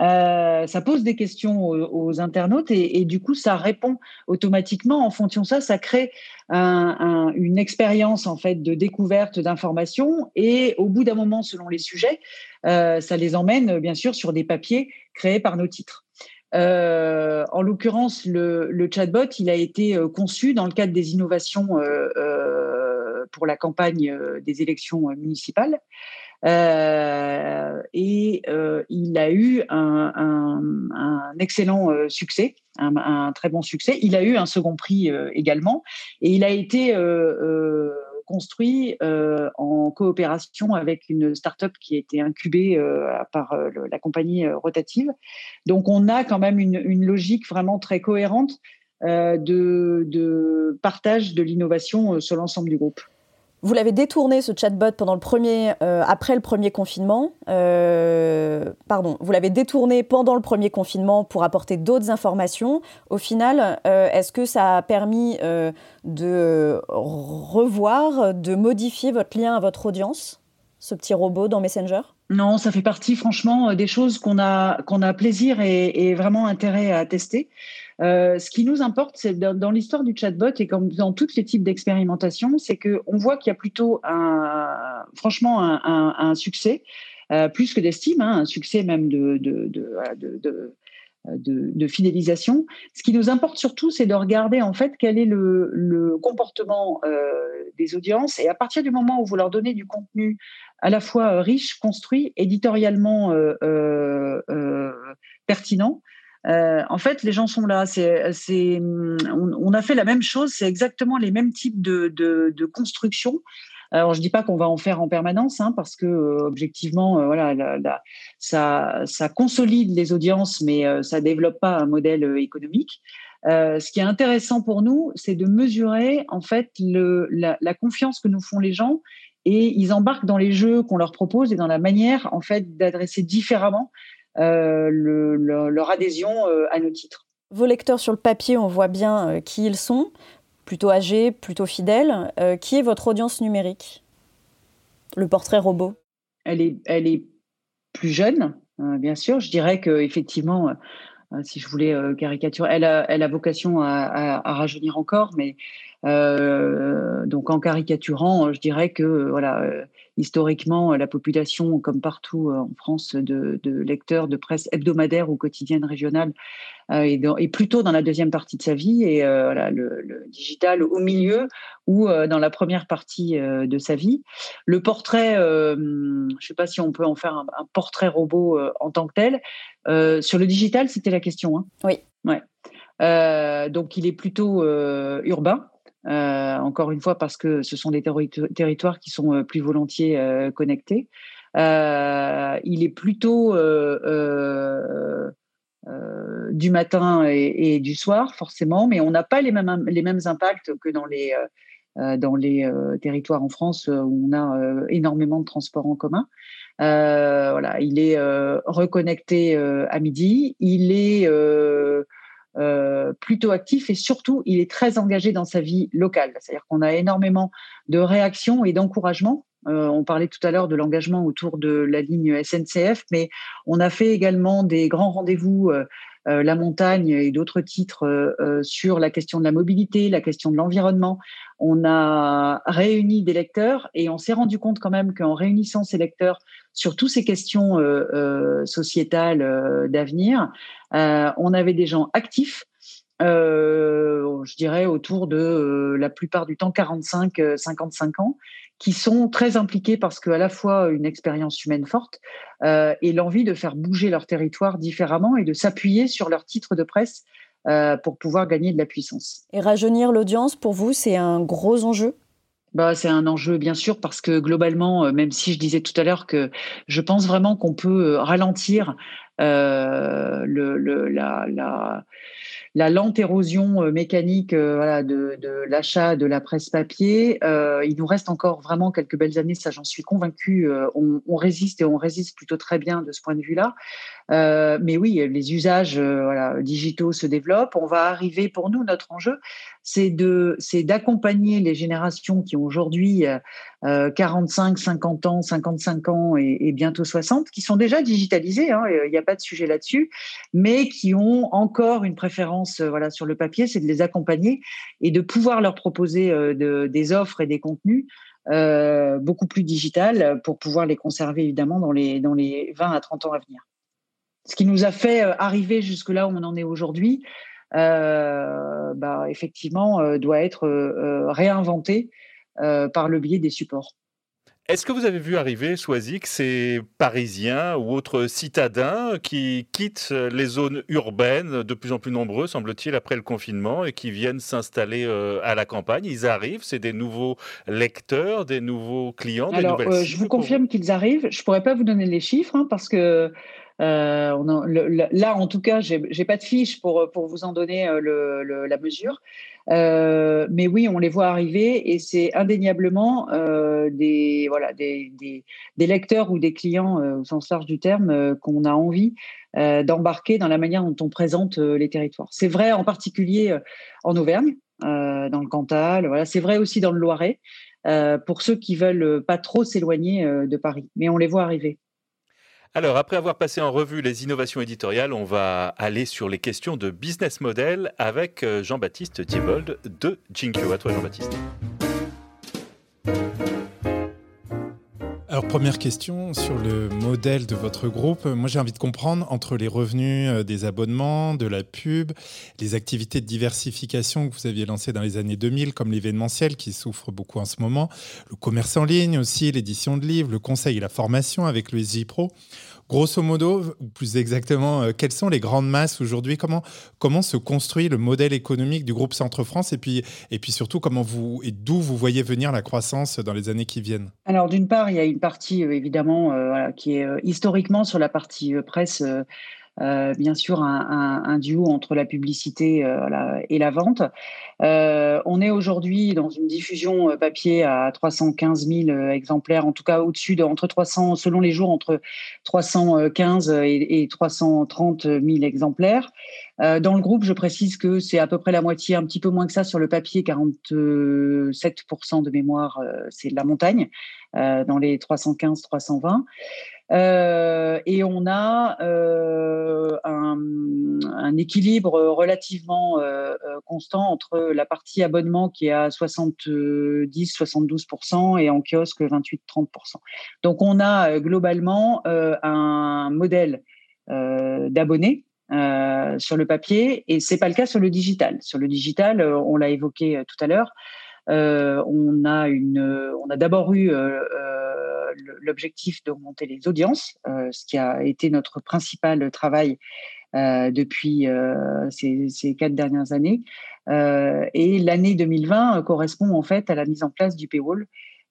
euh, ça pose des questions aux, internautes et, du coup, ça répond automatiquement. En fonction de ça, ça crée une expérience en fait de découverte d'informations et au bout d'un moment, selon les sujets, euh, ça les emmène bien sûr sur des papiers créés par nos titres. Euh, en l'occurrence, le, le, chatbot, il a été conçu dans le cadre des innovations pour la campagne des élections municipales. Euh, et euh, il a eu un, excellent euh, succès, un, très bon succès. Il a eu un second prix également, et il a été construit en coopération avec une start-up qui a été incubée par la compagnie rotative. Donc on a quand même une, logique vraiment très cohérente de partage de l'innovation sur l'ensemble du groupe. Vous l'avez détourné ce chatbot pendant le premier, euh, après le premier confinement. Euh, pardon, vous l'avez détourné pendant le premier confinement pour apporter d'autres informations. Au final, euh, est-ce que ça a permis de revoir, de modifier votre lien à votre audience, ce petit robot dans Messenger? Non, ça fait partie franchement des choses qu'on a, qu'on a plaisir et, et, vraiment intérêt à tester. Euh, ce qui nous importe, c'est dans, l'histoire du chatbot et comme dans tous les types d'expérimentation, c'est qu'on voit qu'il y a plutôt un, franchement un, succès, euh, plus que d'estime, hein, un succès même de, fidélisation. Ce qui nous importe surtout, c'est de regarder en fait quel est le, comportement euh, des audiences et à partir du moment où vous leur donnez du contenu à la fois riche, construit, éditorialement pertinent, euh, en fait, les gens sont là. On, a fait la même chose. C'est exactement les mêmes types de, de, de construction. Alors, je dis pas qu'on va en faire en permanence, hein, parce que euh, objectivement, euh, ça, consolide les audiences, mais euh, ça développe pas un modèle économique. ce qui est intéressant pour nous, c'est de mesurer en fait la, la, confiance que nous font les gens et ils embarquent dans les jeux qu'on leur propose et dans la manière en fait d'adresser différemment euh, leur adhésion euh, à nos titres. Vos lecteurs sur le papier, on voit bien euh, qui ils sont, plutôt âgés, plutôt fidèles. qui est votre audience numérique? Le portrait robot elle est, elle est plus jeune, bien sûr. Je dirais que effectivement, si je voulais caricaturer. Elle a, elle a vocation à, rajeunir encore, mais donc en caricaturant, je dirais que voilà, historiquement, la population, comme partout en France, de, de lecteurs de presse hebdomadaire ou quotidienne régionale est, plutôt dans la deuxième partie de sa vie et voilà, le, digital au milieu ou dans la première partie de sa vie. Le portrait, je ne sais pas si on peut en faire un, un portrait robot en tant que tel. sur le digital, c'était la question. Hein? Oui. Ouais. Euh, donc, il est plutôt euh, urbain. Euh, encore une fois, parce que ce sont des territoires qui sont plus volontiers connectés. il est plutôt du matin et, du soir, forcément, mais on n'a pas les mêmes, les mêmes impacts que dans les, dans les territoires en France où on a énormément de transports en commun. voilà, il est reconnecté à midi. Il est euh, plutôt actif et surtout, il est très engagé dans sa vie locale. C'est-à-dire qu'on a énormément de réactions et d'encouragements. Euh, on parlait tout à l'heure de l'engagement autour de la ligne SNCF, mais on a fait également des grands rendez-vous. Euh, la montagne et d'autres titres sur la question de la mobilité, la question de l'environnement. On a réuni des lecteurs et on s'est rendu compte quand même qu'en réunissant ces lecteurs sur toutes ces questions sociétales d'avenir, euh, on avait des gens actifs, euh, je dirais autour de euh, la plupart du temps 45-55 ans, qui sont très impliqués parce qu'à la fois une expérience humaine forte et l'envie de faire bouger leur territoire différemment et de s'appuyer sur leur titre de presse pour pouvoir gagner de la puissance. Et rajeunir l'audience, pour vous, c'est un gros enjeu? Bah, c'est un enjeu, bien sûr, parce que globalement, même si je disais tout à l'heure que je pense vraiment qu'on peut ralentir euh, le, le, la, lente érosion euh, mécanique euh, de, l'achat de la presse papier. il nous reste encore vraiment quelques belles années, ça j'en suis convaincue. On, on, résiste et on résiste plutôt très bien de ce point de vue-là. Mais oui, les usages voilà, digitaux se développent. On va arriver, pour nous, notre enjeu, c'est de, c'est d'accompagner les générations qui ont aujourd'hui 45, 50 ans, 55 ans et, bientôt 60, qui sont déjà digitalisées. Hein, il n'y a pas de sujet là-dessus, mais qui ont encore une préférence, euh, voilà, sur le papier, c'est de les accompagner et de pouvoir leur proposer euh, de, des offres et des contenus. Euh, beaucoup plus digital pour pouvoir les conserver évidemment dans les, dans les 20 à 30 ans à venir. Ce qui nous a fait arriver jusque là où on en est aujourd'hui, euh, bah, effectivement, euh, doit être euh, réinventé par le biais des supports. Est-ce que vous avez vu arriver, Soisic, ces Parisiens ou autres citadins qui quittent les zones urbaines, de plus en plus nombreux, semble-t-il, après le confinement, et qui viennent s'installer à la campagne? Ils arrivent, c'est des nouveaux lecteurs, des nouveaux clients, des Alors, je vous confirme qu'ils arrivent. Je ne pourrais pas vous donner les chiffres, hein, parce que euh, on là, en tout cas, j'ai pas de fiche pour, vous en donner euh, la mesure. Euh, mais oui, on les voit arriver et c'est indéniablement des, des, lecteurs ou des clients au sens large du terme qu'on a envie d'embarquer dans la manière dont on présente les territoires. C'est vrai en particulier en Auvergne, dans le Cantal, voilà. c'est vrai aussi dans le Loiret, pour ceux qui veulent pas trop s'éloigner de Paris. Mais on les voit arriver. Alors, après avoir passé en revue les innovations éditoriales, on va aller sur les questions de business model avec euh, Jean-Baptiste Thiebold de Jinkyo. À toi, Jean-Baptiste. Première question sur le modèle de votre groupe. Moi j'ai envie de comprendre entre les revenus euh, des abonnements, de la pub, les activités de diversification que vous aviez lancées dans les années 2000 comme l'événementiel qui souffre beaucoup en ce moment, le commerce en ligne aussi, l'édition de livres, le conseil et la formation avec le Pro. Grosso modo, plus exactement, euh, quelles sont les grandes masses aujourd'hui? Comment, se construit le modèle économique du groupe Centre France? Et puis, et puis surtout comment vous et d'où vous voyez venir la croissance dans les années qui viennent? Alors d'une part, il y a une partie euh, évidemment euh, qui est historiquement sur la partie presse bien sûr un, duo entre la publicité euh, et la vente. Euh, on est aujourd'hui dans une diffusion papier à 315 000 exemplaires, en tout cas au-dessus de entre 300, selon les jours, entre 315 et, 330 000 exemplaires. dans le groupe, je précise que c'est à peu près la moitié, un petit peu moins que ça sur le papier, 47% de mémoire, c'est de la montagne, dans les 315-320. Et on a un, un, équilibre relativement constant entre la partie abonnement qui est à 70-72% et en kiosque 28-30%. Donc on a globalement un modèle d'abonnés euh, sur le papier et c'est pas le cas sur le digital. Sur le digital, euh, on l'a évoqué euh, tout à l'heure, on a une, on a d'abord eu l'objectif d'augmenter les audiences, ce qui a été notre principal travail depuis ces, ces, quatre dernières années. et l'année 2020 correspond en fait à la mise en place du paywall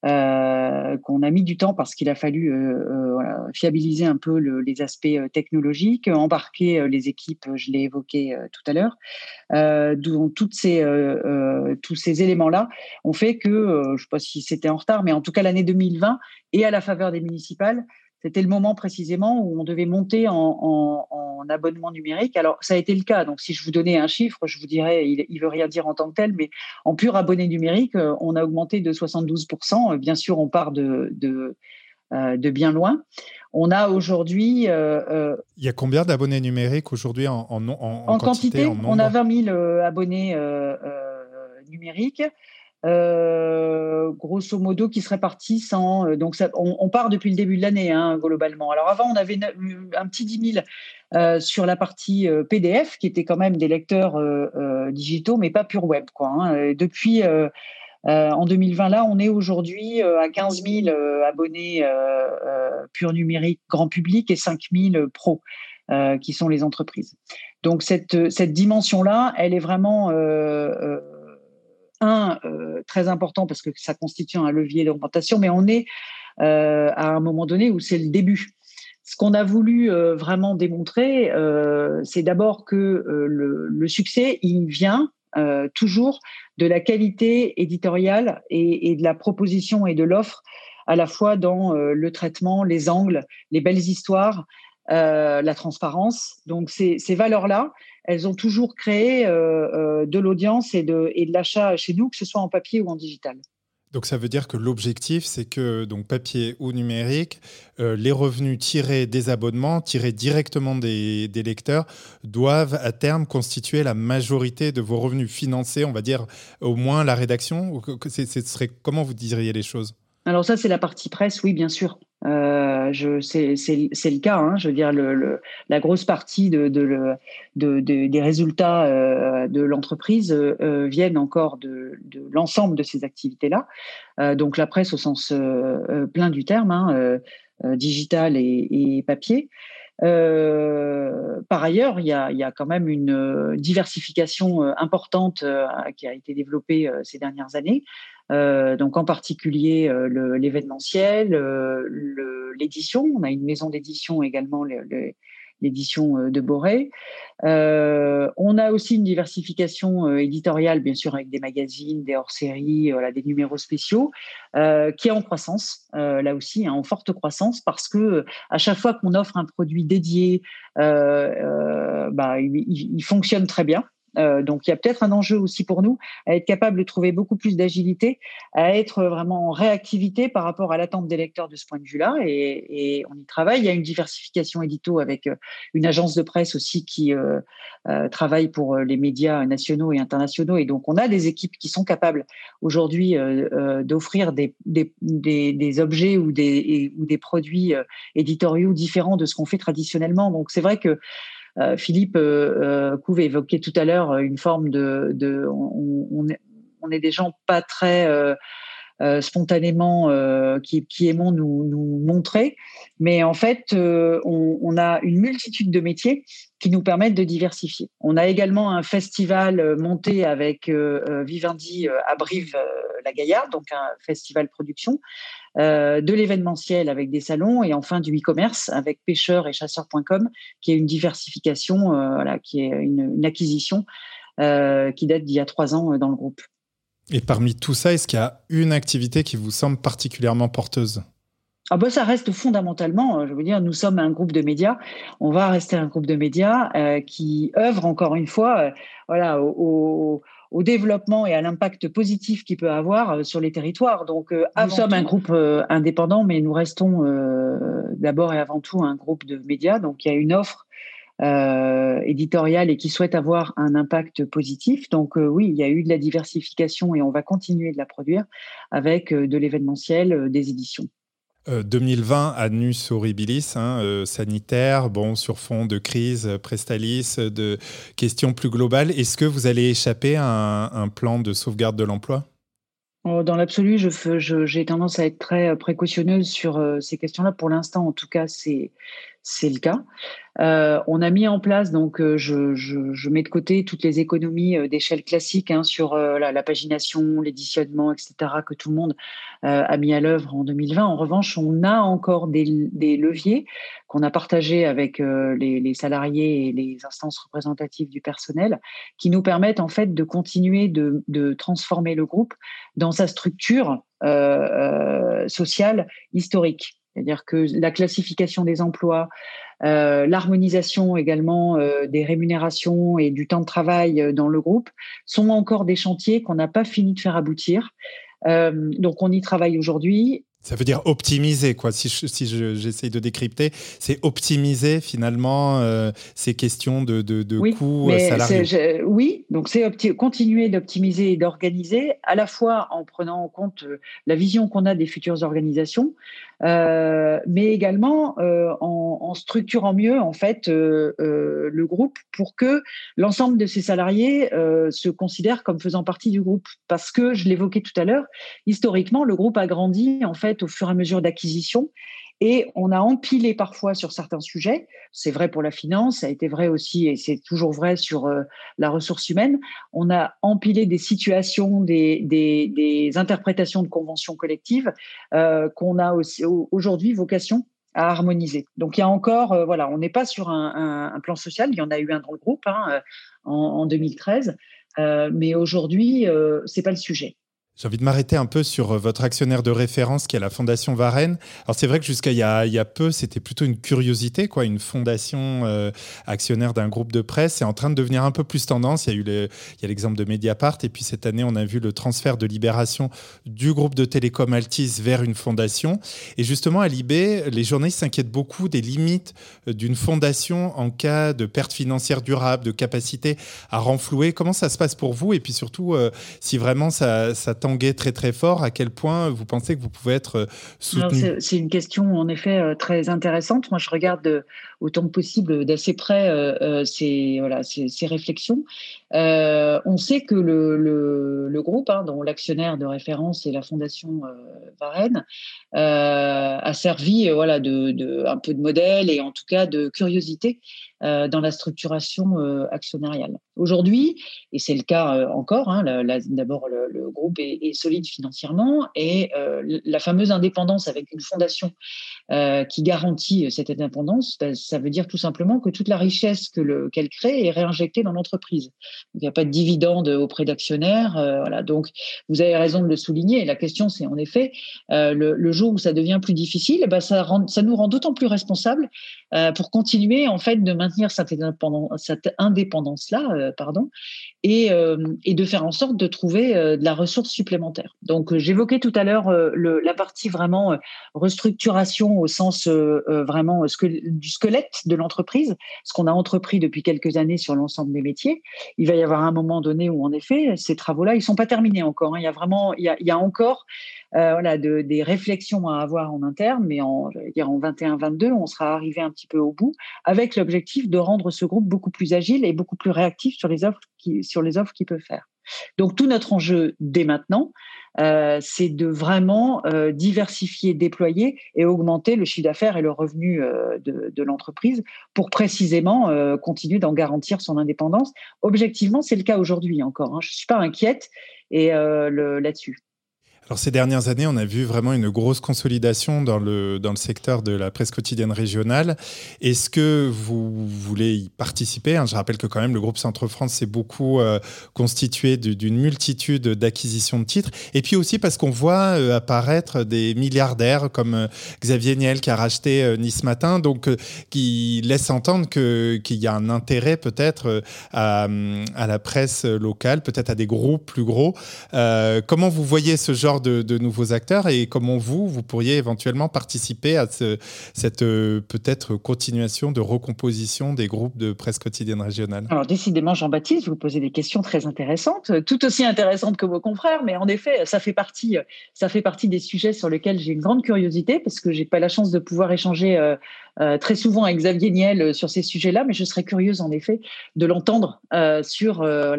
euh, qu'on a mis du temps parce qu'il a fallu euh, euh, fiabiliser un peu les aspects technologiques, embarquer les équipes, je l'ai évoqué tout à l'heure. donc toutes ces, tous ces éléments-là ont fait que, je ne sais pas si c'était en retard, mais en tout cas l'année 2020 et à la faveur des municipales, c'était le moment précisément où on devait monter en, abonnement numérique. Alors, ça a été le cas. Donc, si je vous donnais un chiffre, je vous dirais, il ne veut rien dire en tant que tel, mais en pur abonné numérique, euh, on a augmenté de 72%. Bien sûr, on part de, de, euh, bien loin. On a aujourd'hui. Euh, il y a combien d'abonnés numériques aujourd'hui en, en, quantité, On a 20 000 abonnés numériques. Euh, grosso modo, qui se répartissent en. Euh, donc, on, part depuis le début de l'année, hein, globalement. Alors, avant, on avait un petit 10 000 euh, sur la partie PDF, qui était quand même des lecteurs digitaux, mais pas pur web. Quoi, hein. Depuis. en 2020, là, on est aujourd'hui à 15 000 abonnés pur numérique grand public et 5 000 pros, qui sont les entreprises. Donc, cette, cette dimension-là, elle est vraiment un, euh, très important parce que ça constitue un levier d'augmentation, mais on est euh, à un moment donné où c'est le début. Ce qu'on a voulu euh, vraiment démontrer, c'est d'abord que le, succès, il vient toujours de la qualité éditoriale et, et de la proposition et de l'offre, à la fois dans le traitement, les angles, les belles histoires, la transparence. Donc ces, ces valeurs-là, elles ont toujours créé euh, euh, de l'audience et de, et de l'achat chez nous, que ce soit en papier ou en digital. Donc ça veut dire que l'objectif, c'est que donc papier ou numérique, euh, les revenus tirés des abonnements, tirés directement des, des, lecteurs, doivent à terme constituer la majorité de vos revenus financés, on va dire au moins la rédaction. Ce serait comment vous diriez les choses? Alors ça, c'est la partie presse, oui, bien sûr. Euh, c'est le cas. Hein, je veux dire, la grosse partie de, de, de, des résultats euh, de l'entreprise euh, viennent encore de, l'ensemble de ces activités-là. Donc la presse au sens plein du terme, hein, digital et, papier. Par ailleurs, il y, a, quand même une diversification importante qui a été développée ces dernières années. Euh, donc en particulier euh, l'événementiel, euh, l'édition. On a une maison d'édition également, l'édition de Boré. on a aussi une diversification éditoriale, bien sûr, avec des magazines, des hors-séries, des numéros spéciaux, qui est en croissance, là aussi, hein, en forte croissance, parce que à chaque fois qu'on offre un produit dédié, bah, il, fonctionne très bien. Euh, donc il y a peut-être un enjeu aussi pour nous à être capable de trouver beaucoup plus d'agilité, à être vraiment en réactivité par rapport à l'attente des lecteurs de ce point de vue-là. Et, on y travaille. Il y a une diversification édito avec euh, une agence de presse aussi qui euh, travaille pour les médias nationaux et internationaux. Et donc on a des équipes qui sont capables aujourd'hui d'offrir des, objets ou des, produits éditoriaux différents de ce qu'on fait traditionnellement. Donc c'est vrai que Philippe euh, euh, Couve évoquait tout à l'heure une forme de, on, est, on, est, des gens pas très euh, spontanément euh, qui, aimons nous, montrer. Mais en fait, euh, on, on, a une multitude de métiers qui nous permettent de diversifier. On a également un festival monté avec Vivendi à Brive-la-Gaillarde, donc un festival production, de l'événementiel avec des salons et enfin du e-commerce avec pêcheurs et chasseurs.com, qui est une diversification, voilà, qui est une, une acquisition qui date d'il y a trois ans dans le groupe. Et parmi tout ça, est-ce qu'il y a une activité qui vous semble particulièrement porteuse? Ah bah ça reste fondamentalement, je veux dire, nous sommes un groupe de médias, on va rester un groupe de médias euh, qui œuvre encore une fois, euh, voilà, au, au développement et à l'impact positif qu'il peut avoir sur les territoires. Donc, nous sommes un groupe indépendant, mais nous restons d'abord et avant tout un groupe de médias. Donc, il y a une offre euh, éditoriale et qui souhaite avoir un impact positif. Donc oui, il y a eu de la diversification et on va continuer de la produire avec de l'événementiel, des éditions. 2020, Annus Horribilis, hein, sanitaire, bon, sur fond de crise, Prestalis, de questions plus globales. Est-ce que vous allez échapper à un, plan de sauvegarde de l'emploi? Oh, dans l'absolu, j'ai tendance à être très précautionneuse sur ces questions-là. Pour l'instant, en tout cas, c'est c'est le cas. Euh, on a mis en place, donc euh, je, mets de côté toutes les économies euh, d'échelle classique hein, sur la, pagination, l'éditionnement, etc., que tout le monde a mis à l'œuvre en 2020. En revanche, on a encore des, leviers qu'on a partagés avec les, salariés et les instances représentatives du personnel qui nous permettent en fait de continuer de, de transformer le groupe dans sa structure sociale historique. C'est-à-dire que la classification des emplois, euh, l'harmonisation également euh, des rémunérations et du temps de travail euh, dans le groupe sont encore des chantiers qu'on n'a pas fini de faire aboutir. donc on y travaille aujourd'hui ça veut dire optimiser, quoi. Si, si j'essaye de décrypter, c'est optimiser finalement euh, ces questions de, de, de oui, coûts euh, salariés. oui, donc c'est continuer d'optimiser et d'organiser, à la fois en prenant en compte la vision qu'on a des futures organisations, euh, mais également euh, en, structurant mieux en fait euh, le groupe pour que l'ensemble de ses salariés se considèrent comme faisant partie du groupe. Parce que je l'évoquais tout à l'heure, historiquement, le groupe a grandi en fait au fur et à mesure d'acquisition. Et on a empilé parfois sur certains sujets. C'est vrai pour la finance, ça a été vrai aussi, et c'est toujours vrai sur euh, la ressource humaine. On a empilé des situations, des, des, interprétations de conventions collectives euh, qu'on a aussi aujourd'hui vocation à harmoniser. Donc il y a encore, euh, voilà, on n'est pas sur un, plan social. Il y en a eu un dans le groupe hein, en, en, 2013, mais aujourd'hui c'est pas le sujet. J'ai envie de m'arrêter un peu sur euh, votre actionnaire de référence qui est la Fondation Varenne. Alors c'est vrai que jusqu'à il, y a peu, c'était plutôt une curiosité, quoi, une fondation euh, actionnaire d'un groupe de presse. C'est en train de devenir un peu plus tendance. Il y a eu il y a l'exemple de Mediapart et puis cette année on a vu le transfert de Libération du groupe de télécom Altis vers une fondation. Et justement à Libé, les journalistes s'inquiètent beaucoup des limites euh, d'une fondation en cas de perte financière durable, de capacité à renflouer. Comment ça se passe pour vous? Et puis surtout si vraiment ça tend très très fort, à quel point vous pensez que vous pouvez être euh, soutenu C'est une question en effet euh, très intéressante. Moi, je regarde euh, autant que possible d'assez près ces, voilà, ces, réflexions. on sait que le, le, groupe, hein, dont l'actionnaire de référence est la Fondation Varenne, a servi voilà, de, de, un peu de modèle et en tout cas de curiosité euh, dans la structuration euh, actionnariale. Aujourd'hui, et c'est le cas euh, encore, hein, d'abord le, groupe est, solide financièrement et la fameuse indépendance avec une fondation qui garantit cette indépendance, ben, ça veut dire tout simplement que toute la richesse que qu'elle crée est réinjectée dans l'entreprise. Il n'y a pas de dividende auprès d'actionnaires. voilà. Donc, vous avez raison de le souligner. La question, c'est en effet, le, jour où ça devient plus difficile, ben, ça, nous rend d'autant plus responsables pour continuer en fait de maintenir cette, indépendance-là, euh, pardon, et, euh, de faire en sorte de trouver euh, de la ressource supplémentaire. Donc, j'évoquais tout à l'heure la partie vraiment restructuration au sens vraiment du squelette de l'entreprise, ce qu'on a entrepris depuis quelques années sur l'ensemble des métiers. Il va y avoir un moment donné où, en effet, ces travaux-là, ils sont pas terminés encore. Hein. Il y a vraiment, il y a, encore euh, de, des réflexions à avoir en interne, mais en, en 21-22, on sera arrivé un petit peu au bout, avec l'objectif de rendre ce groupe beaucoup plus agile et beaucoup plus réactif sur les offres qui, sur les offres qu'il peut faire. Donc tout notre enjeu dès maintenant, euh, c'est de vraiment euh, diversifier, déployer et augmenter le chiffre d'affaires et le revenu euh, de, l'entreprise pour précisément euh, continuer d'en garantir son indépendance. Objectivement, c'est le cas aujourd'hui encore. Hein. Je ne suis pas inquiète et là-dessus. Alors ces dernières années, on a vu vraiment une grosse consolidation dans le, dans le secteur de la presse quotidienne régionale. Est-ce que vous voulez y participer? Hein Je rappelle que quand même le groupe Centre France s'est beaucoup euh, constitué d'une multitude d'acquisitions de titres. Et puis aussi parce qu'on voit euh, apparaître des milliardaires comme euh, Xavier Niel qui a racheté Nice Matin, donc qui laisse entendre qu'il y a un intérêt peut-être à, à, la presse locale, peut-être à des groupes plus gros. comment vous voyez ce genre de, nouveaux acteurs et comment vous, vous pourriez éventuellement participer à cette euh, peut-être continuation de recomposition des groupes de presse quotidienne régionale? Alors décidément, Jean-Baptiste, vous posez des questions très intéressantes, tout aussi intéressantes que vos confrères, mais en effet, ça fait partie, ça fait partie des sujets sur lesquels j'ai une grande curiosité parce que j'ai pas la chance de pouvoir échanger euh, euh, très souvent avec Xavier Niel sur ces sujets-là, mais je serais curieuse en effet de l'entendre sur le,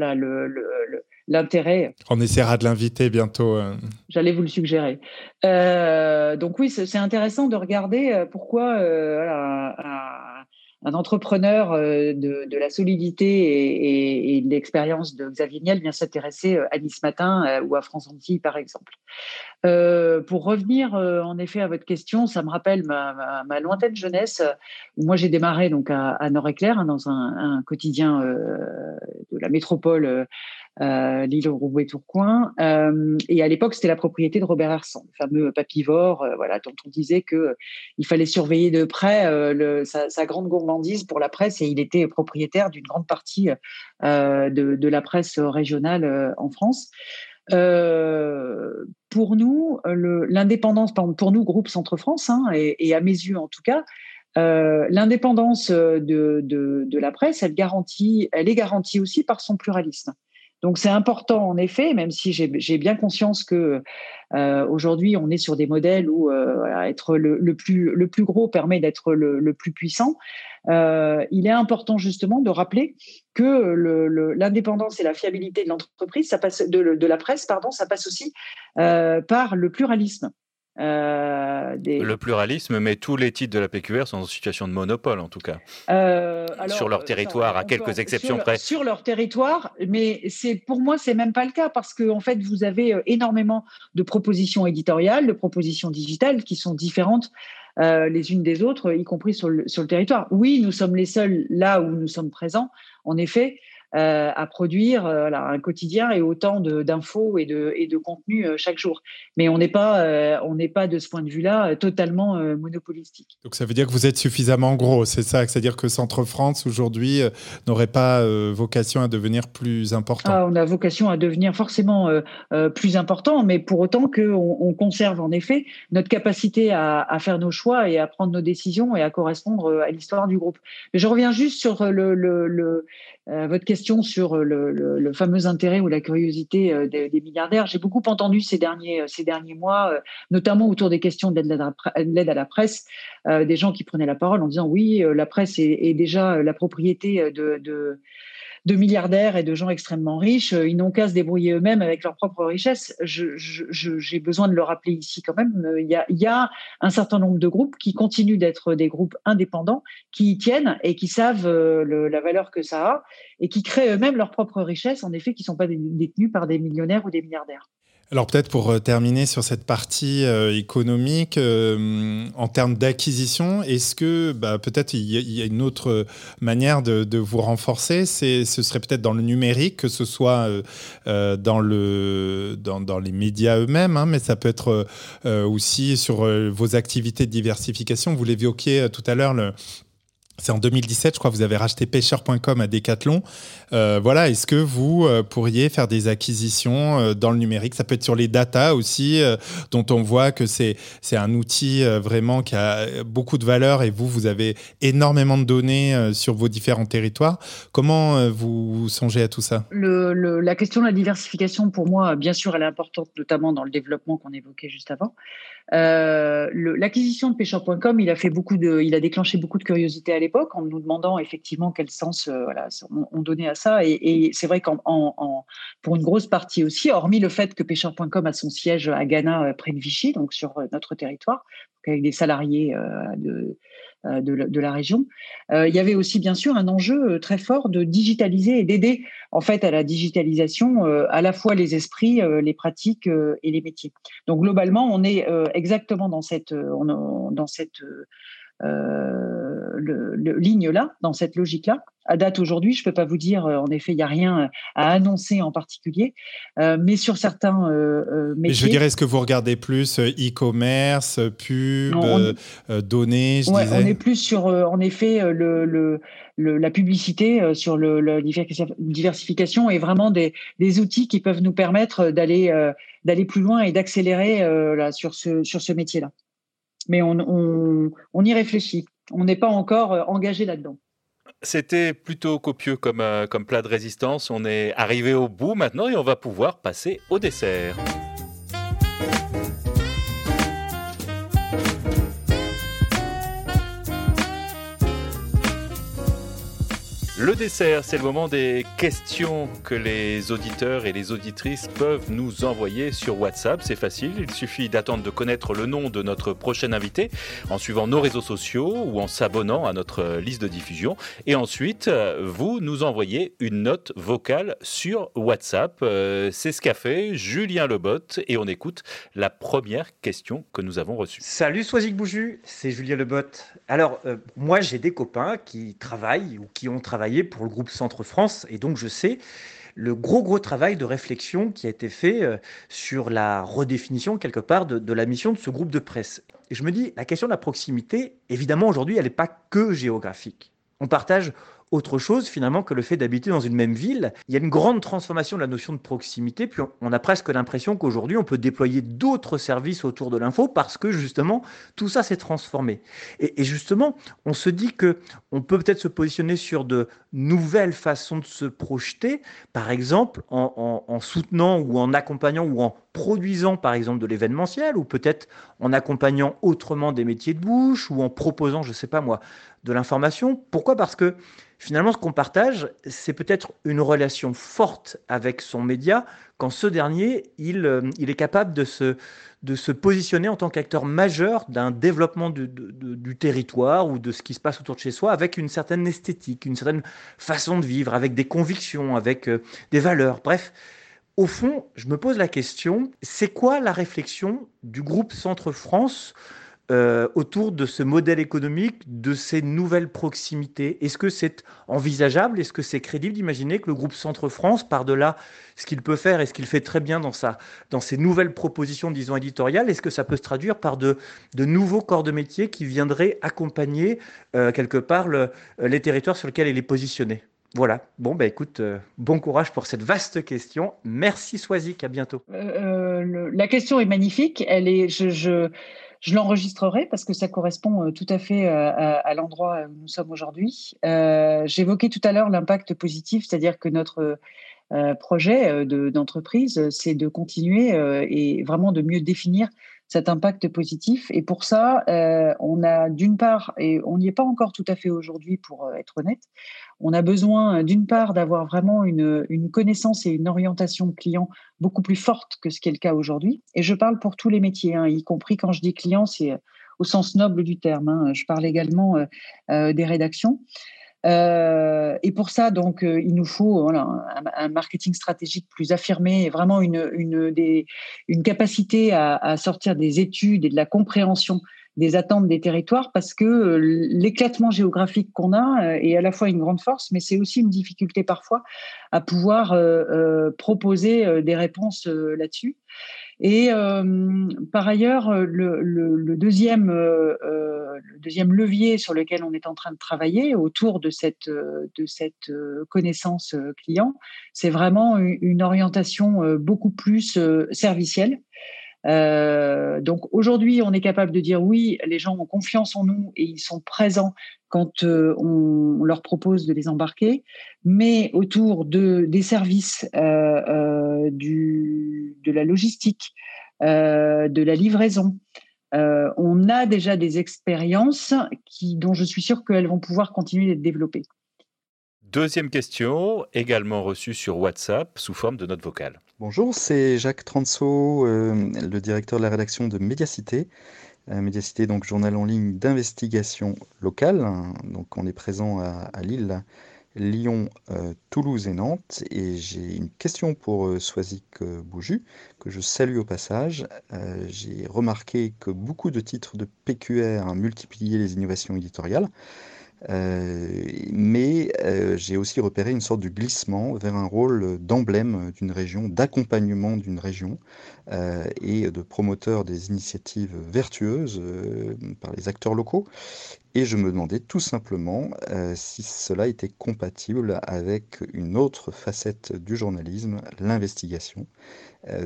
l'intérêt. On essaiera de l'inviter bientôt. Euh. J'allais vous le suggérer. Euh, donc oui, c'est intéressant de regarder euh, pourquoi un, entrepreneur de, la solidité et, de l'expérience de Xavier Niel vient s'intéresser à Nice Matin ou à France Antilles, par exemple. pour revenir en effet à votre question, ça me rappelle ma, lointaine jeunesse où moi j'ai démarré donc à, Nord-Éclair hein, dans un, un quotidien de la métropole euh, l'île Roubaix Tourcoing. Euh, et à l'époque, c'était la propriété de Robert Hersan, le fameux papivore, euh, voilà, dont on disait que il fallait surveiller de près le, sa, grande gourmandise pour la presse, et il était propriétaire d'une grande partie de, la presse régionale en France. pour nous, l'indépendance, pour nous, groupe Centre France, hein, et, à mes yeux en tout cas, l'indépendance de, la presse, elle est garantie aussi par son pluralisme. Donc c'est important en effet, même si j'ai bien conscience que euh, aujourd'hui on est sur des modèles où euh, être le, plus, le plus gros permet d'être le, plus puissant. Euh, il est important justement de rappeler que l'indépendance et la fiabilité de l'entreprise, ça passe de, de, la presse, pardon, ça passe aussi par le pluralisme. Euh, le pluralisme, mais tous les titres de la PQR sont en situation de monopole, en tout cas. Euh, sur leur euh, territoire, à quelques exceptions près. Sur leur territoire, mais c'est pour moi, c'est même pas le cas, parce que en fait, vous avez énormément de propositions éditoriales, de propositions digitales qui sont différentes les unes des autres, y compris sur le, sur le territoire. Oui, nous sommes les seuls là où nous sommes présents, en effet, euh, à produire euh, un quotidien et autant d'infos et de, et de contenu euh, chaque jour. Mais on n'est pas, on n'est pas de ce point de vue-là totalement monopolistique. Donc ça veut dire que vous êtes suffisamment gros, c'est ça? C'est-à-dire que Centre France aujourd'hui n'aurait pas vocation à devenir plus important? Ah, On a vocation à devenir forcément plus important, mais pour autant qu'on on conserve en effet notre capacité à, à, faire nos choix et à prendre nos décisions et à correspondre à l'histoire du groupe. Mais je reviens juste sur le, le, le votre question sur euh, le, fameux intérêt ou la curiosité euh, des, milliardaires. J'ai beaucoup entendu ces derniers, euh, mois, notamment autour des questions de l'aide à la presse, des gens qui prenaient la parole en disant oui, la presse est, déjà la propriété de milliardaires et de gens extrêmement riches. Euh, ils n'ont qu'à se débrouiller eux-mêmes avec leur propre richesse. J'ai besoin de le rappeler ici quand même. Euh, il y, a, il y, a, un certain nombre de groupes qui continuent d'être des groupes indépendants, qui y tiennent et qui savent euh, la valeur que ça a et qui créent eux-mêmes leur propre richesse, en effet, qui ne sont pas détenus par des millionnaires ou des milliardaires. Alors peut-être pour euh, terminer sur cette partie euh, économique, euh, en termes d'acquisition, est-ce que bah, peut-être il y, a une autre manière de, vous renforcer? Ce serait peut-être dans le numérique, que ce soit dans, le, dans, les médias eux-mêmes, hein, mais ça peut être aussi sur vos activités de diversification. Vous l'évoquiez tout à l'heure, c'est en 2017, je crois, vous avez racheté pêcheur.com à Decathlon. Euh, voilà, est-ce que vous euh, pourriez faire des acquisitions euh, dans le numérique? Ça peut être sur les data aussi, dont on voit que c'est un outil vraiment qui a beaucoup de valeur et vous, vous avez énormément de données sur vos différents territoires. Comment vous songez à tout ça? La question de la diversification, pour moi, bien sûr, elle est importante, notamment dans le développement qu'on évoquait juste avant. L'acquisition de pêcheur.com, il a fait beaucoup de, il a déclenché beaucoup de curiosité à l'époque en nous demandant effectivement quel sens euh, on, donnait à ça. Et, c'est vrai qu'en pour une grosse partie aussi, hormis le fait que pêcheur.com a son siège à Ghana, euh, près de Vichy, donc sur euh, notre territoire, avec des salariés de, de, la région. il y avait aussi bien sûr un enjeu très fort de digitaliser et d'aider en fait à la digitalisation à la fois les esprits, les pratiques et les métiers. Donc globalement, on est exactement dans cette, dans cette le, ligne-là, dans cette logique-là. À date aujourd'hui, je ne peux pas vous dire, euh, en effet, il n'y a rien à annoncer en particulier, euh, mais sur certains euh, métiers. je dirais, est-ce que vous regardez plus e-commerce, pub, données On est plus sur, en effet, le, la publicité, sur la diversification et vraiment des, des, outils qui peuvent nous permettre d'aller d'aller plus loin et d'accélérer sur ce, sur ce métier-là mais on, y réfléchit. On n'est pas encore euh, engagé là-dedans. C'était plutôt copieux euh, comme plat de résistance. On est arrivé au bout maintenant et on va pouvoir passer au dessert. Le dessert, c'est le moment des questions que les auditeurs et les auditrices peuvent nous envoyer sur WhatsApp. C'est facile, il suffit d'attendre de connaître le nom de notre prochain invité en suivant nos réseaux sociaux ou en s'abonnant à notre liste de diffusion. Et ensuite, vous nous envoyez une note vocale sur WhatsApp. Euh, c'est ce qu'a fait Julien Lebot et on écoute la première question que nous avons reçue. Salut Soisic Bouju, c'est Julien Lebot. Alors, euh, moi j'ai des copains qui travaillent ou qui ont travaillé pour le groupe Centre France et donc je sais le gros gros travail de réflexion qui a été fait euh, sur la redéfinition quelque part de, la mission de ce groupe de presse. Et je me dis, la question de la proximité, évidemment aujourd'hui, elle n'est pas que géographique. On partage autre chose finalement que le fait d'habiter dans une même ville. Il y a une grande transformation de la notion de proximité, puis on a presque l'impression qu'aujourd'hui on peut déployer d'autres services autour de l'info parce que justement tout ça s'est transformé. Et, justement, on se dit que on peut peut-être se positionner sur de nouvelles façons de se projeter, par exemple en, en soutenant ou en accompagnant ou en produisant par exemple de l'événementiel ou peut-être en accompagnant autrement des métiers de bouche ou en proposant, je sais pas moi, de l'information. Pourquoi? Parce que finalement, ce qu'on partage, c'est peut-être une relation forte avec son média quand ce dernier, il, euh, est capable de se, positionner en tant qu'acteur majeur d'un développement du, du, territoire ou de ce qui se passe autour de chez soi avec une certaine esthétique, une certaine façon de vivre, avec des convictions, avec euh, des valeurs. Bref, au fond, je me pose la question, c'est quoi la réflexion du groupe Centre France euh, autour de ce modèle économique, de ces nouvelles proximités Est-ce que c'est envisageable? Est-ce que c'est crédible d'imaginer que le groupe Centre France, par-delà ce qu'il peut faire et ce qu'il fait très bien dans, sa, dans ses nouvelles propositions, disons, éditoriales, est-ce que ça peut se traduire par de, de nouveaux corps de métier qui viendraient accompagner euh, quelque part les territoires sur lesquels il est positionné? Voilà. Bon, bah écoute, euh, bon courage pour cette vaste question. Merci Swazik, à bientôt. la question est magnifique. Elle est, l'enregistrerai parce que ça correspond euh, tout à fait euh, à, l'endroit où nous sommes aujourd'hui. Euh, J'évoquais tout à l'heure l'impact positif, c'est-à-dire que notre projet d'entreprise, c'est de continuer et vraiment de mieux définir cet impact positif. Et pour ça, on a d'une part, et on n'y est pas encore tout à fait aujourd'hui pour être honnête, on a besoin d'une part d'avoir vraiment une, connaissance et une orientation client beaucoup plus forte que ce qui est le cas aujourd'hui. Et je parle pour tous les métiers, hein, y compris quand je dis client, c'est au sens noble du terme. Hein. Je parle également euh, euh, des rédactions. Euh, et pour ça, donc, il nous faut un, marketing stratégique plus affirmé, et vraiment une, capacité à, sortir des études et de la compréhension des attentes des territoires parce que euh, l'éclatement géographique qu'on a euh, est à la fois une grande force, mais c'est aussi une difficulté parfois à pouvoir euh, proposer des réponses là-dessus. Et par ailleurs, le, deuxième, le deuxième levier sur lequel on est en train de travailler autour de cette, de cette connaissance client, c'est vraiment une orientation beaucoup plus servicielle. Euh, donc aujourd'hui, on est capable de dire oui, les gens ont confiance en nous et ils sont présents quand euh, on, leur propose de les embarquer. Mais autour de, des services, euh, de la logistique, de la livraison, on a déjà des expériences dont je suis sûre qu'elles vont pouvoir continuer d'être développées. Deuxième question, également reçue sur WhatsApp sous forme de note vocale. Bonjour, c'est Jacques Transo, euh, le directeur de la rédaction de Médiacité. Médiacité, donc journal en ligne d'investigation locale. Donc on est présent à, Lille, Lyon, Toulouse et Nantes. Et j'ai une question pour Swazik Bouju, que je salue au passage. j'ai remarqué que beaucoup de titres de PQR multiplié les innovations éditoriales. Euh, mais euh, j'ai aussi repéré une sorte de glissement vers un rôle d'emblème d'une région, d'accompagnement d'une région euh, et de promoteur des initiatives vertueuses par les acteurs locaux. Et je me demandais tout simplement si cela était compatible avec une autre facette du journalisme, l'investigation.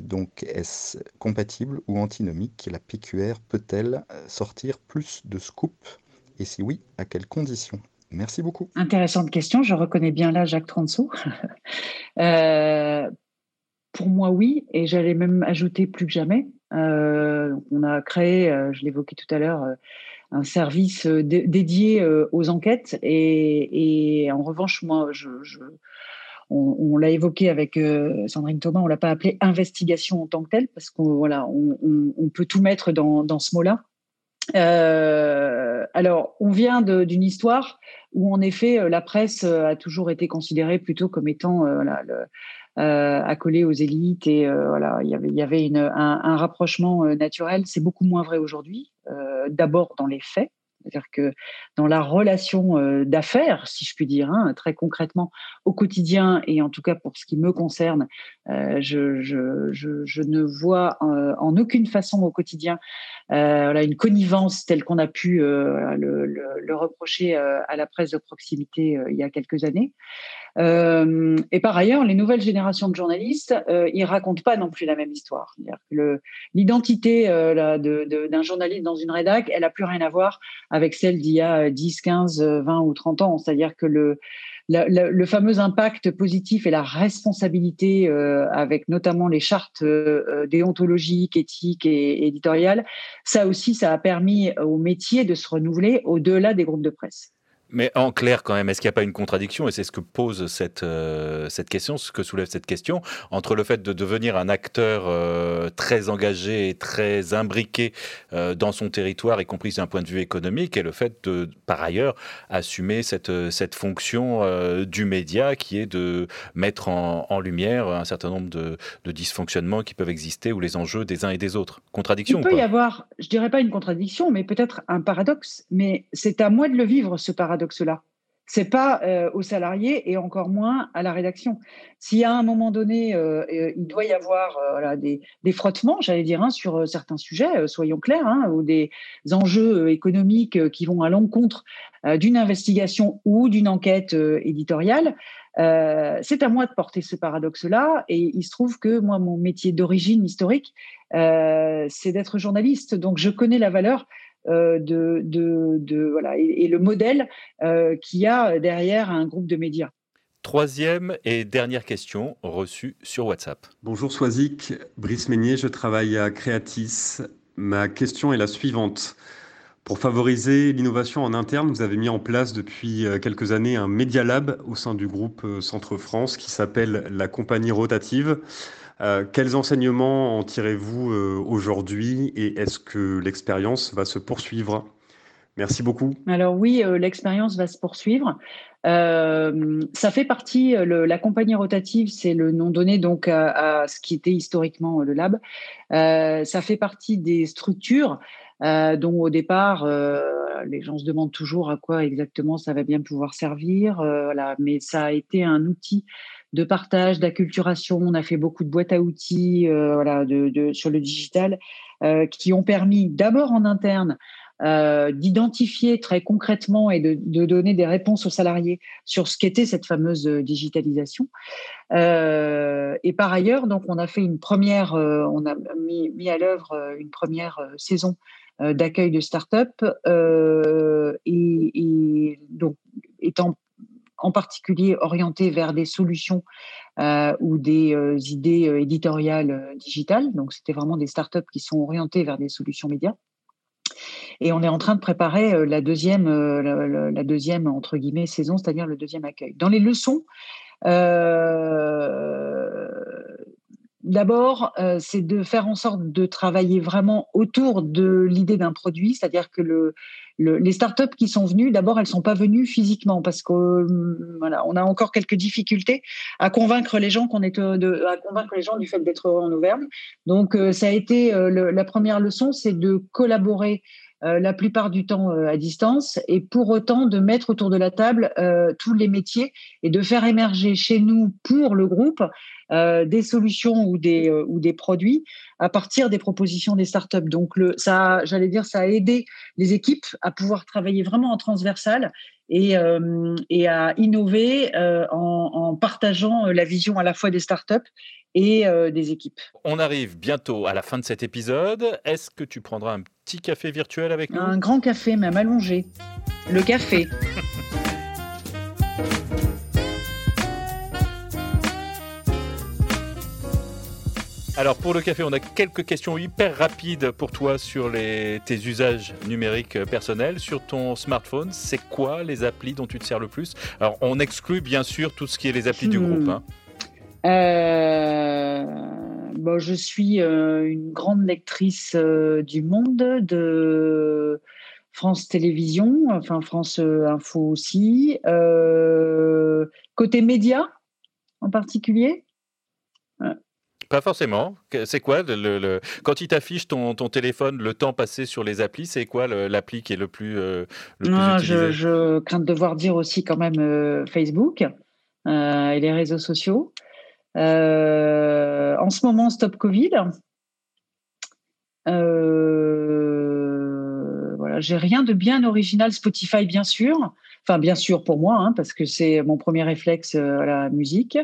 donc est-ce compatible ou antinomique? La PQR peut-elle sortir plus de scoops et si oui, à quelles conditions? Merci beaucoup. Intéressante question. Je reconnais bien là Jacques Transo. Euh, pour moi, oui. Et j'allais même ajouter plus que jamais. Euh, on a créé, euh, je l'évoquais tout à l'heure, un service dédié aux enquêtes. Et, en revanche, moi, on, l'a évoqué avec Sandrine Thomas, on l'a pas appelé investigation en tant que telle, parce qu'on voilà, on, peut tout mettre dans, ce mot-là. Alors, on vient d'une histoire où, en effet, euh, la presse euh, a toujours été considérée plutôt comme étant euh, accolée aux élites et voilà, il y avait, un, rapprochement naturel. C'est beaucoup moins vrai aujourd'hui. D'abord dans les faits, c'est-à-dire que dans la relation d'affaires, si je puis dire, hein, très concrètement, au quotidien, et en tout cas pour ce qui me concerne, je, ne vois en aucune façon au quotidien une connivence telle qu'on a pu le, reprocher à la presse de proximité il y a quelques années. Et par ailleurs, les nouvelles générations de journalistes, ils racontent pas non plus la même histoire. L'identité d'un journaliste dans une rédac, elle a plus rien à voir avec celle d'il y a 10, 15, 20 ou 30 ans. C'est-à-dire que le, fameux impact positif et la responsabilité, euh, avec notamment les chartes euh, déontologiques, éthiques et éditoriales, ça aussi, ça a permis au métier de se renouveler au-delà des groupes de presse. Mais en clair, quand même, est-ce qu'il n'y a pas une contradiction? Et c'est ce que pose cette, euh, cette question, ce que soulève cette question, entre le fait de devenir un acteur euh, très engagé et très imbriqué euh, dans son territoire, y compris d'un point de vue économique, et le fait de, par ailleurs, assumer cette, cette fonction du média qui est de mettre en, en lumière un certain nombre de, de, dysfonctionnements qui peuvent exister ou les enjeux des uns et des autres. Contradiction Il peut y avoir, je dirais pas une contradiction, mais peut-être un paradoxe, mais c'est à moi de le vivre, ce paradoxe paradoxe-là. C'est pas euh, aux salariés et encore moins à la rédaction. S'il à un moment donné, euh, euh, il doit y avoir des, frottements, j'allais dire, hein, sur certains sujets, soyons clairs, hein, ou des enjeux économiques qui vont à l'encontre d'une investigation ou d'une enquête éditoriale, c'est à moi de porter ce paradoxe-là. Et il se trouve que moi, mon métier d'origine historique, c'est d'être journaliste. Donc, je connais la valeur euh, de, de, voilà, et, le modèle euh, qu'il y a derrière un groupe de médias. Troisième et dernière question reçue sur WhatsApp. Bonjour Swazik, Brice Meignier, je travaille à Creatis. Ma question est la suivante. Pour favoriser l'innovation en interne, vous avez mis en place depuis euh, quelques années un Media Lab au sein du groupe Centre France qui s'appelle la compagnie rotative. Euh, quels enseignements en tirez-vous euh, aujourd'hui et est-ce que l'expérience va se poursuivre? Merci beaucoup. Alors oui, euh, l'expérience va se poursuivre. ça fait partie, la compagnie rotative, c'est le nom donné donc à, ce qui était historiquement le lab. ça fait partie des structures dont au départ, les gens se demandent toujours à quoi exactement ça va bien pouvoir servir. voilà, mais ça a été un outil de partage, d'acculturation. On a fait beaucoup de boîtes à outils euh, voilà, sur le digital euh, qui ont permis d'abord en interne euh, d'identifier très concrètement et de, donner des réponses aux salariés sur ce qu'était cette fameuse digitalisation. et par ailleurs, donc, on a fait une première, on a mis, mis à l'œuvre une première saison d'accueil de start-up et, et, donc étant en particulier orienté vers des solutions euh, ou des euh, idées euh, éditoriales digitales. Donc, c'était vraiment des startups qui sont orientées vers des solutions médias. Et on est en train de préparer la deuxième, la, deuxième entre guillemets saison, c'est-à-dire le deuxième accueil. Dans les leçons, D'abord, c'est de faire en sorte de travailler vraiment autour de l'idée d'un produit, c'est-à-dire que le, les startups qui sont venues, d'abord, elles sont pas venues physiquement parce que voilà, on a encore quelques difficultés à convaincre les gens qu'on est de, à convaincre les gens du fait d'être en Auvergne. Donc, ça a été la première leçon, c'est de collaborer euh, la plupart du temps euh, à distance, et pour autant de mettre autour de la table euh, tous les métiers et de faire émerger chez nous, pour le groupe, des solutions ou des, ou des produits à partir des propositions des startups. Donc, le, ça, j'allais dire, ça a aidé les équipes à pouvoir travailler vraiment en transversal et, et à innover en, en, partageant la vision à la fois des startups et des équipes. On arrive bientôt à la fin de cet épisode. Est-ce que tu prendras un petit café virtuel avec nous? Un grand café, même allongé. Le café. Alors pour le café, on a quelques questions hyper rapides pour toi sur les, tes usages numériques personnels. Sur ton smartphone, c'est quoi les applis dont tu te sers le plus? Alors on exclut bien sûr tout ce qui est les applis du groupe. Hein. Euh, bon, je suis euh, une grande lectrice euh, du Monde, de France Télévisions, enfin France Info aussi. côté médias en particulier? Pas forcément. C'est quoi le, quand il t'affiche ton, ton, téléphone, le temps passé sur les applis, c'est quoi l'appli qui est le plus, le plus utilisé je, je, crains de devoir dire aussi quand même Facebook et les réseaux sociaux. Euh, en ce moment, Stop Covid. Euh, voilà, j'ai rien de bien original. Spotify, bien sûr. Enfin, bien sûr pour moi, hein, parce que c'est mon premier réflexe euh, à la musique.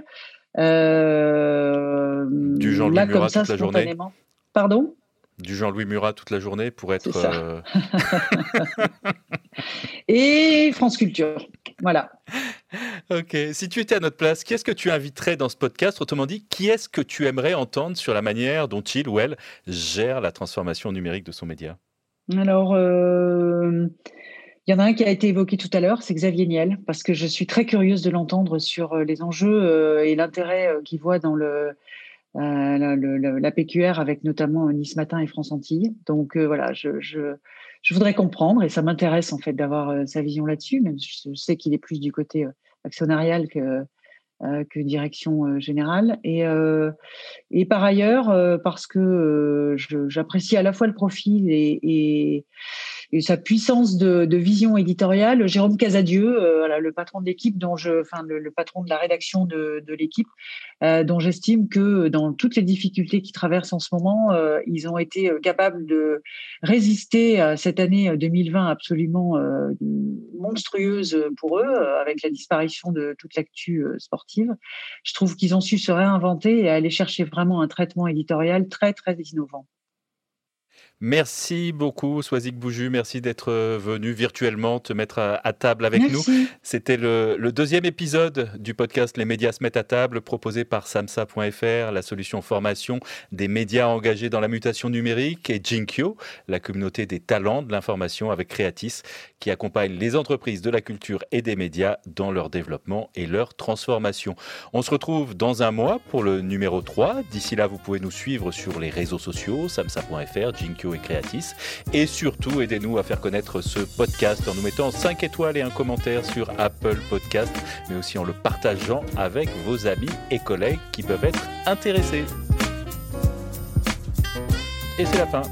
Euh, du Jean-Louis Murat toute la journée. Pardon? Du Jean-Louis Murat toute la journée pour être. Euh... Et France Culture. Voilà. Ok. Si tu étais à notre place, qui est-ce que tu inviterais dans ce podcast? Autrement dit, qui est-ce que tu aimerais entendre sur la manière dont il ou elle gère la transformation numérique de son média? Alors, euh, il y en a un qui a été évoqué tout à l'heure, c'est Xavier Niel, parce que je suis très curieuse de l'entendre sur euh, les enjeux euh, et l'intérêt qu'il voit dans le, la, PQR avec notamment Nice Matin et France Antilles. Donc voilà, je, voudrais comprendre et ça m'intéresse en fait d'avoir sa vision là-dessus, même je sais qu'il est plus du côté actionnariale que, euh, direction euh, générale. Et, euh, et par ailleurs, parce que j'apprécie à la fois le profil et sa puissance de, de, vision éditoriale. Jérôme Casadieu, euh, voilà, le patron de l'équipe, dont je, enfin le, patron de la rédaction de, de l'équipe, euh, dont j'estime que dans toutes les difficultés qu'ils traversent en ce moment, euh, ils ont été capables de résister à cette année 2020 absolument monstrueuse pour eux, avec la disparition de toute l'actu sportive. Je trouve qu'ils ont su se réinventer et aller chercher vraiment un traitement éditorial très très innovant. Merci beaucoup, Soazic Bouju. Merci d'être euh, venu virtuellement te mettre à, table avec nous. C'était le, deuxième épisode du podcast Les médias se mettent à table, proposé par samsa.fr, la solution formation des médias engagés dans la mutation numérique, et Jinkyo, la communauté des talents de l'information avec Creatis, qui accompagne les entreprises de la culture et des médias dans leur développement et leur transformation. On se retrouve dans un mois pour le numéro 3. D'ici là, vous pouvez nous suivre sur les réseaux sociaux, samsa.fr, Jinkyo et Creatis. Et surtout, aidez-nous à faire connaître ce podcast en nous mettant 5 étoiles et un commentaire sur Apple Podcast, mais aussi en le partageant avec vos amis et collègues qui peuvent être intéressés. Et c'est la fin